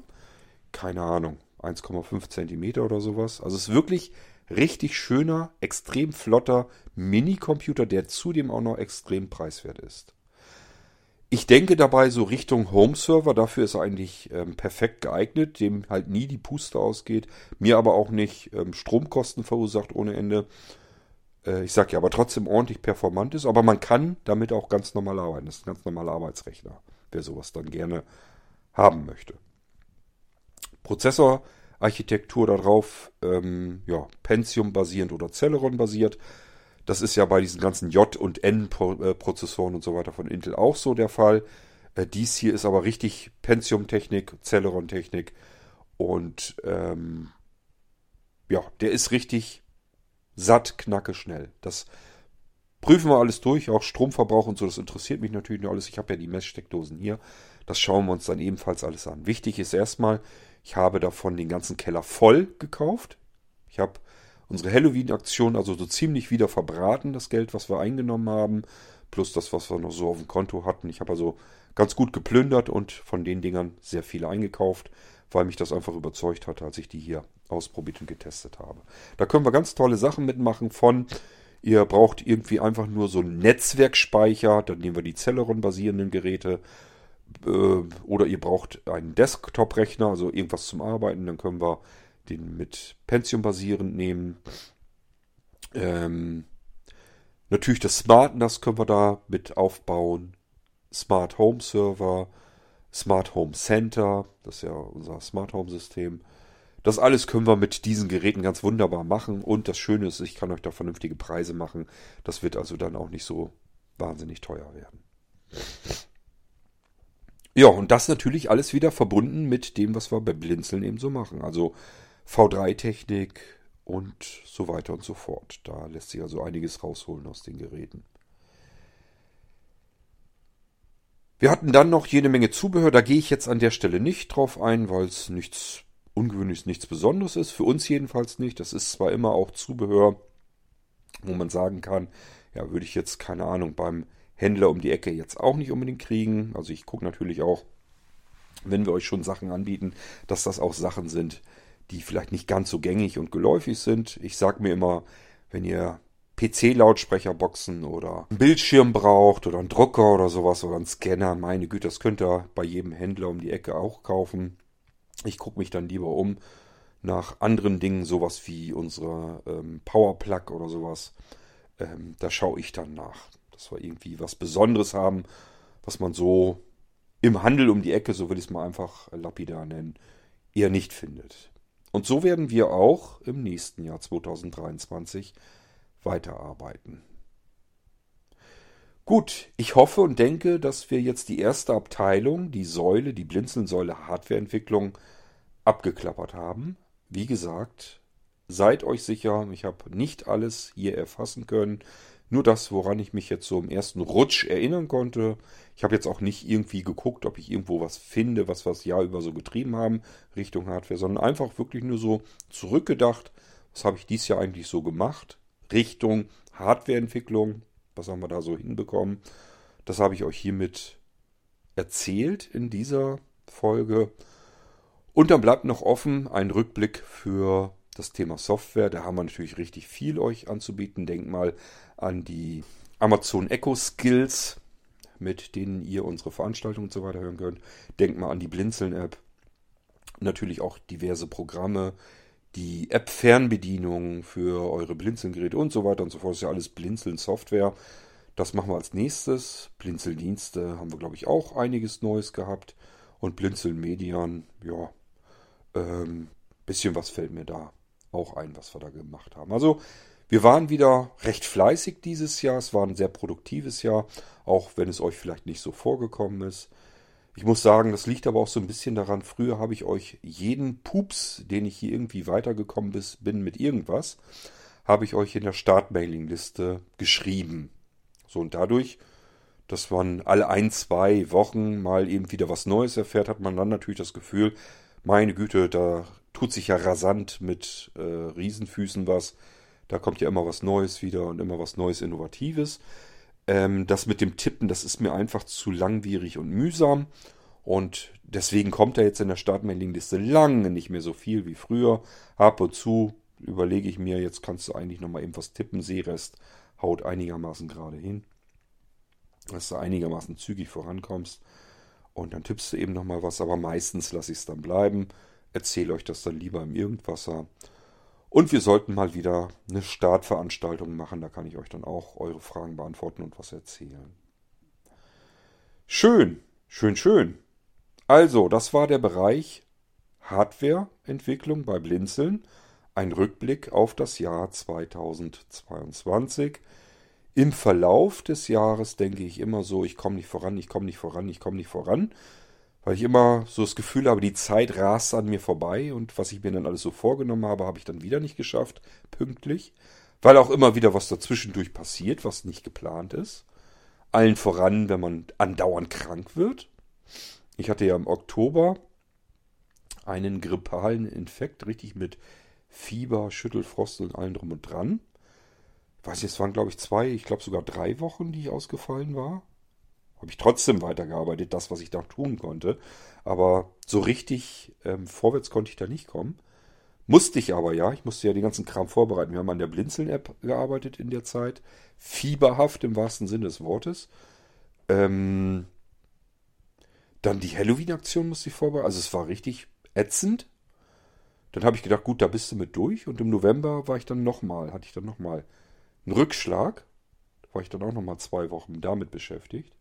Keine Ahnung, 1,5 Zentimeter oder sowas. Also, es ist wirklich richtig schöner, extrem flotter Mini-Computer, der zudem auch noch extrem preiswert ist. Ich denke dabei so Richtung Home-Server, dafür ist er eigentlich ähm, perfekt geeignet, dem halt nie die Puste ausgeht, mir aber auch nicht ähm, Stromkosten verursacht ohne Ende. Äh, ich sage ja, aber trotzdem ordentlich performant ist, aber man kann damit auch ganz normal arbeiten. Das ist ein ganz normaler Arbeitsrechner, wer sowas dann gerne haben möchte. Prozessorarchitektur darauf, ähm, ja, Pentium basierend oder Celeron basiert. Das ist ja bei diesen ganzen J- und N-Prozessoren und so weiter von Intel auch so der Fall. Äh, dies hier ist aber richtig Pentium-Technik, Celeron-Technik. Und ähm, ja, der ist richtig satt, knacke, schnell. Das prüfen wir alles durch, auch Stromverbrauch und so, das interessiert mich natürlich nur alles. Ich habe ja die Messsteckdosen hier. Das schauen wir uns dann ebenfalls alles an. Wichtig ist erstmal, ich habe davon den ganzen Keller voll gekauft. Ich habe unsere Halloween-Aktion also so ziemlich wieder verbraten, das Geld, was wir eingenommen haben, plus das, was wir noch so auf dem Konto hatten. Ich habe also ganz gut geplündert und von den Dingern sehr viele eingekauft, weil mich das einfach überzeugt hat, als ich die hier ausprobiert und getestet habe. Da können wir ganz tolle Sachen mitmachen von Ihr braucht irgendwie einfach nur so einen Netzwerkspeicher, dann nehmen wir die Celeron-basierenden Geräte. Äh, oder ihr braucht einen Desktop-Rechner, also irgendwas zum Arbeiten, dann können wir den mit Pentium basierend nehmen. Ähm, natürlich das Smart NAS können wir da mit aufbauen. Smart Home Server, Smart Home Center, das ist ja unser Smart Home System. Das alles können wir mit diesen Geräten ganz wunderbar machen. Und das Schöne ist, ich kann euch da vernünftige Preise machen. Das wird also dann auch nicht so wahnsinnig teuer werden. Ja, und das natürlich alles wieder verbunden mit dem, was wir bei Blinzeln eben so machen. Also V3-Technik und so weiter und so fort. Da lässt sich also einiges rausholen aus den Geräten. Wir hatten dann noch jede Menge Zubehör. Da gehe ich jetzt an der Stelle nicht drauf ein, weil es nichts Ungewöhnliches, nichts Besonderes ist. Für uns jedenfalls nicht. Das ist zwar immer auch Zubehör, wo man sagen kann, ja, würde ich jetzt, keine Ahnung, beim Händler um die Ecke jetzt auch nicht unbedingt kriegen. Also ich gucke natürlich auch, wenn wir euch schon Sachen anbieten, dass das auch Sachen sind, die vielleicht nicht ganz so gängig und geläufig sind. Ich sage mir immer, wenn ihr PC-Lautsprecherboxen oder einen Bildschirm braucht oder einen Drucker oder sowas oder einen Scanner, meine Güte, das könnt ihr bei jedem Händler um die Ecke auch kaufen. Ich gucke mich dann lieber um nach anderen Dingen, sowas wie unsere ähm, Powerplug oder sowas. Ähm, da schaue ich dann nach, dass wir irgendwie was Besonderes haben, was man so im Handel um die Ecke, so will ich es mal einfach lapidar nennen, eher nicht findet. Und so werden wir auch im nächsten Jahr 2023 weiterarbeiten. Gut, ich hoffe und denke, dass wir jetzt die erste Abteilung, die Säule, die Blinzeln-Säule Hardwareentwicklung, abgeklappert haben. Wie gesagt, seid euch sicher, ich habe nicht alles hier erfassen können. Nur das, woran ich mich jetzt so im ersten Rutsch erinnern konnte. Ich habe jetzt auch nicht irgendwie geguckt, ob ich irgendwo was finde, was wir das Jahr über so getrieben haben, Richtung Hardware, sondern einfach wirklich nur so zurückgedacht, was habe ich dieses Jahr eigentlich so gemacht, Richtung Hardwareentwicklung, was haben wir da so hinbekommen. Das habe ich euch hiermit erzählt in dieser Folge. Und dann bleibt noch offen ein Rückblick für das Thema Software. Da haben wir natürlich richtig viel euch anzubieten. Denkt mal an die Amazon Echo Skills, mit denen ihr unsere Veranstaltungen und so weiter hören könnt. Denkt mal an die Blinzeln-App. Natürlich auch diverse Programme, die App-Fernbedienung für eure Blinzeln-Geräte und so weiter und so fort. Das ist ja alles Blinzeln-Software. Das machen wir als nächstes. Blinzeldienste haben wir, glaube ich, auch einiges Neues gehabt. Und Blinzeln Median, ja, ähm, bisschen was fällt mir da auch ein, was wir da gemacht haben. Also wir waren wieder recht fleißig dieses Jahr. Es war ein sehr produktives Jahr, auch wenn es euch vielleicht nicht so vorgekommen ist. Ich muss sagen, das liegt aber auch so ein bisschen daran, früher habe ich euch jeden Pups, den ich hier irgendwie weitergekommen bin mit irgendwas, habe ich euch in der Startmailingliste geschrieben. So und dadurch, dass man alle ein, zwei Wochen mal eben wieder was Neues erfährt, hat man dann natürlich das Gefühl, meine Güte, da tut sich ja rasant mit äh, Riesenfüßen was. Da kommt ja immer was Neues wieder und immer was Neues, Innovatives. Ähm, das mit dem Tippen, das ist mir einfach zu langwierig und mühsam. Und deswegen kommt da jetzt in der Startmailingliste lange nicht mehr so viel wie früher. Ab und zu überlege ich mir, jetzt kannst du eigentlich nochmal eben was tippen. Seerest haut einigermaßen gerade hin. Dass du einigermaßen zügig vorankommst. Und dann tippst du eben nochmal was, aber meistens lasse ich es dann bleiben. Erzähle euch das dann lieber im Irgendwasser. Und wir sollten mal wieder eine Startveranstaltung machen. Da kann ich euch dann auch eure Fragen beantworten und was erzählen. Schön, schön, schön. Also, das war der Bereich Hardwareentwicklung bei Blinzeln. Ein Rückblick auf das Jahr 2022. Im Verlauf des Jahres denke ich immer so, ich komme nicht voran, ich komme nicht voran, ich komme nicht voran weil ich immer so das Gefühl habe, die Zeit rast an mir vorbei und was ich mir dann alles so vorgenommen habe, habe ich dann wieder nicht geschafft, pünktlich, weil auch immer wieder was dazwischendurch passiert, was nicht geplant ist. Allen voran, wenn man andauernd krank wird. Ich hatte ja im Oktober einen grippalen Infekt, richtig mit Fieber, Schüttelfrost und allem drum und dran. Ich weiß nicht, es waren glaube ich zwei, ich glaube sogar drei Wochen, die ich ausgefallen war habe ich trotzdem weitergearbeitet, das, was ich da tun konnte. Aber so richtig ähm, vorwärts konnte ich da nicht kommen. Musste ich aber ja. Ich musste ja den ganzen Kram vorbereiten. Wir haben an der Blinzeln-App gearbeitet in der Zeit. Fieberhaft im wahrsten Sinne des Wortes. Ähm, dann die Halloween-Aktion musste ich vorbereiten. Also es war richtig ätzend. Dann habe ich gedacht, gut, da bist du mit durch. Und im November war ich dann nochmal, hatte ich dann nochmal einen Rückschlag. War ich dann auch nochmal zwei Wochen damit beschäftigt.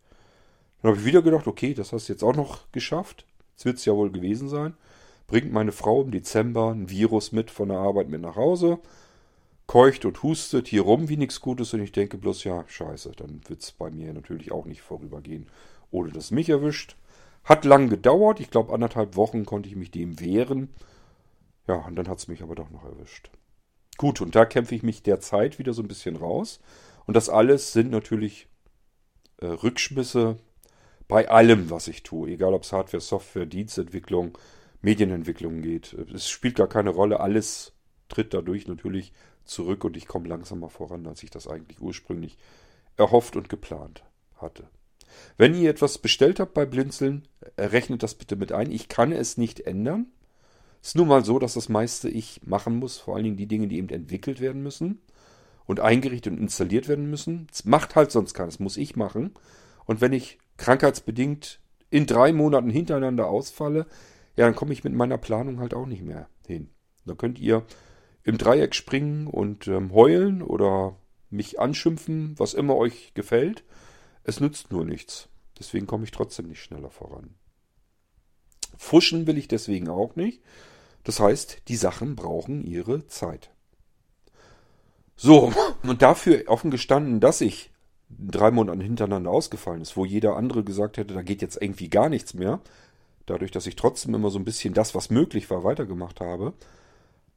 Dann habe ich wieder gedacht, okay, das hast du jetzt auch noch geschafft. Das wird es ja wohl gewesen sein. Bringt meine Frau im Dezember ein Virus mit von der Arbeit mit nach Hause. Keucht und hustet hier rum wie nichts Gutes und ich denke bloß, ja, scheiße, dann wird es bei mir natürlich auch nicht vorübergehen, ohne dass mich erwischt. Hat lang gedauert, ich glaube anderthalb Wochen konnte ich mich dem wehren. Ja, und dann hat es mich aber doch noch erwischt. Gut, und da kämpfe ich mich derzeit wieder so ein bisschen raus. Und das alles sind natürlich äh, Rückschmisse, bei allem, was ich tue, egal ob es Hardware, Software, Dienstentwicklung, Medienentwicklung geht. Es spielt gar keine Rolle, alles tritt dadurch natürlich zurück und ich komme langsamer voran, als ich das eigentlich ursprünglich erhofft und geplant hatte. Wenn ihr etwas bestellt habt bei Blinzeln, rechnet das bitte mit ein. Ich kann es nicht ändern. Es ist nun mal so, dass das meiste ich machen muss, vor allen Dingen die Dinge, die eben entwickelt werden müssen und eingerichtet und installiert werden müssen. Es macht halt sonst keines, muss ich machen. Und wenn ich krankheitsbedingt in drei Monaten hintereinander ausfalle, ja, dann komme ich mit meiner Planung halt auch nicht mehr hin. Da könnt ihr im Dreieck springen und ähm, heulen oder mich anschimpfen, was immer euch gefällt. Es nützt nur nichts. Deswegen komme ich trotzdem nicht schneller voran. Fuschen will ich deswegen auch nicht. Das heißt, die Sachen brauchen ihre Zeit. So, und dafür offen gestanden, dass ich drei Monate hintereinander ausgefallen ist, wo jeder andere gesagt hätte, da geht jetzt irgendwie gar nichts mehr, dadurch, dass ich trotzdem immer so ein bisschen das, was möglich war, weitergemacht habe,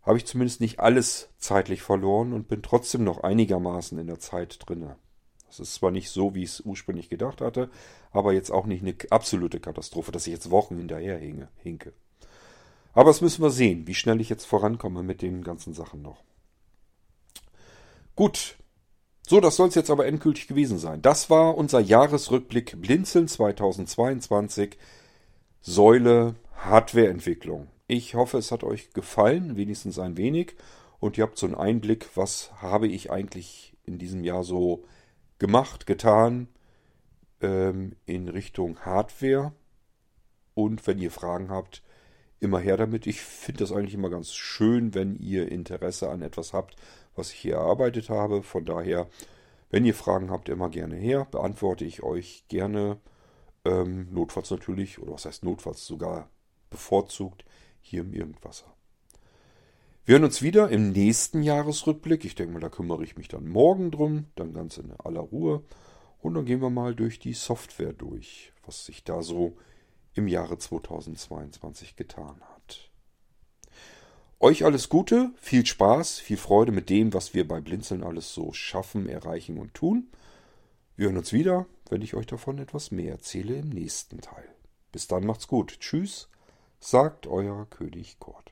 habe ich zumindest nicht alles zeitlich verloren und bin trotzdem noch einigermaßen in der Zeit drinne. Das ist zwar nicht so, wie ich es ursprünglich gedacht hatte, aber jetzt auch nicht eine absolute Katastrophe, dass ich jetzt Wochen hinterher hinke. Aber das müssen wir sehen, wie schnell ich jetzt vorankomme mit den ganzen Sachen noch. Gut, so, das soll es jetzt aber endgültig gewesen sein. Das war unser Jahresrückblick Blinzeln 2022, Säule Hardwareentwicklung. Ich hoffe, es hat euch gefallen, wenigstens ein wenig. Und ihr habt so einen Einblick, was habe ich eigentlich in diesem Jahr so gemacht, getan ähm, in Richtung Hardware. Und wenn ihr Fragen habt, immer her damit. Ich finde das eigentlich immer ganz schön, wenn ihr Interesse an etwas habt, was ich hier erarbeitet habe. Von daher, wenn ihr Fragen habt, immer gerne her. Beantworte ich euch gerne. Ähm, notfalls natürlich, oder was heißt notfalls sogar bevorzugt, hier im Irgendwasser. Wir hören uns wieder im nächsten Jahresrückblick. Ich denke mal, da kümmere ich mich dann morgen drum, dann ganz in aller Ruhe. Und dann gehen wir mal durch die Software durch, was sich da so im Jahre 2022 getan hat. Euch alles Gute, viel Spaß, viel Freude mit dem, was wir bei Blinzeln alles so schaffen, erreichen und tun. Wir hören uns wieder, wenn ich euch davon etwas mehr erzähle im nächsten Teil. Bis dann macht's gut. Tschüss, sagt euer König Kurt.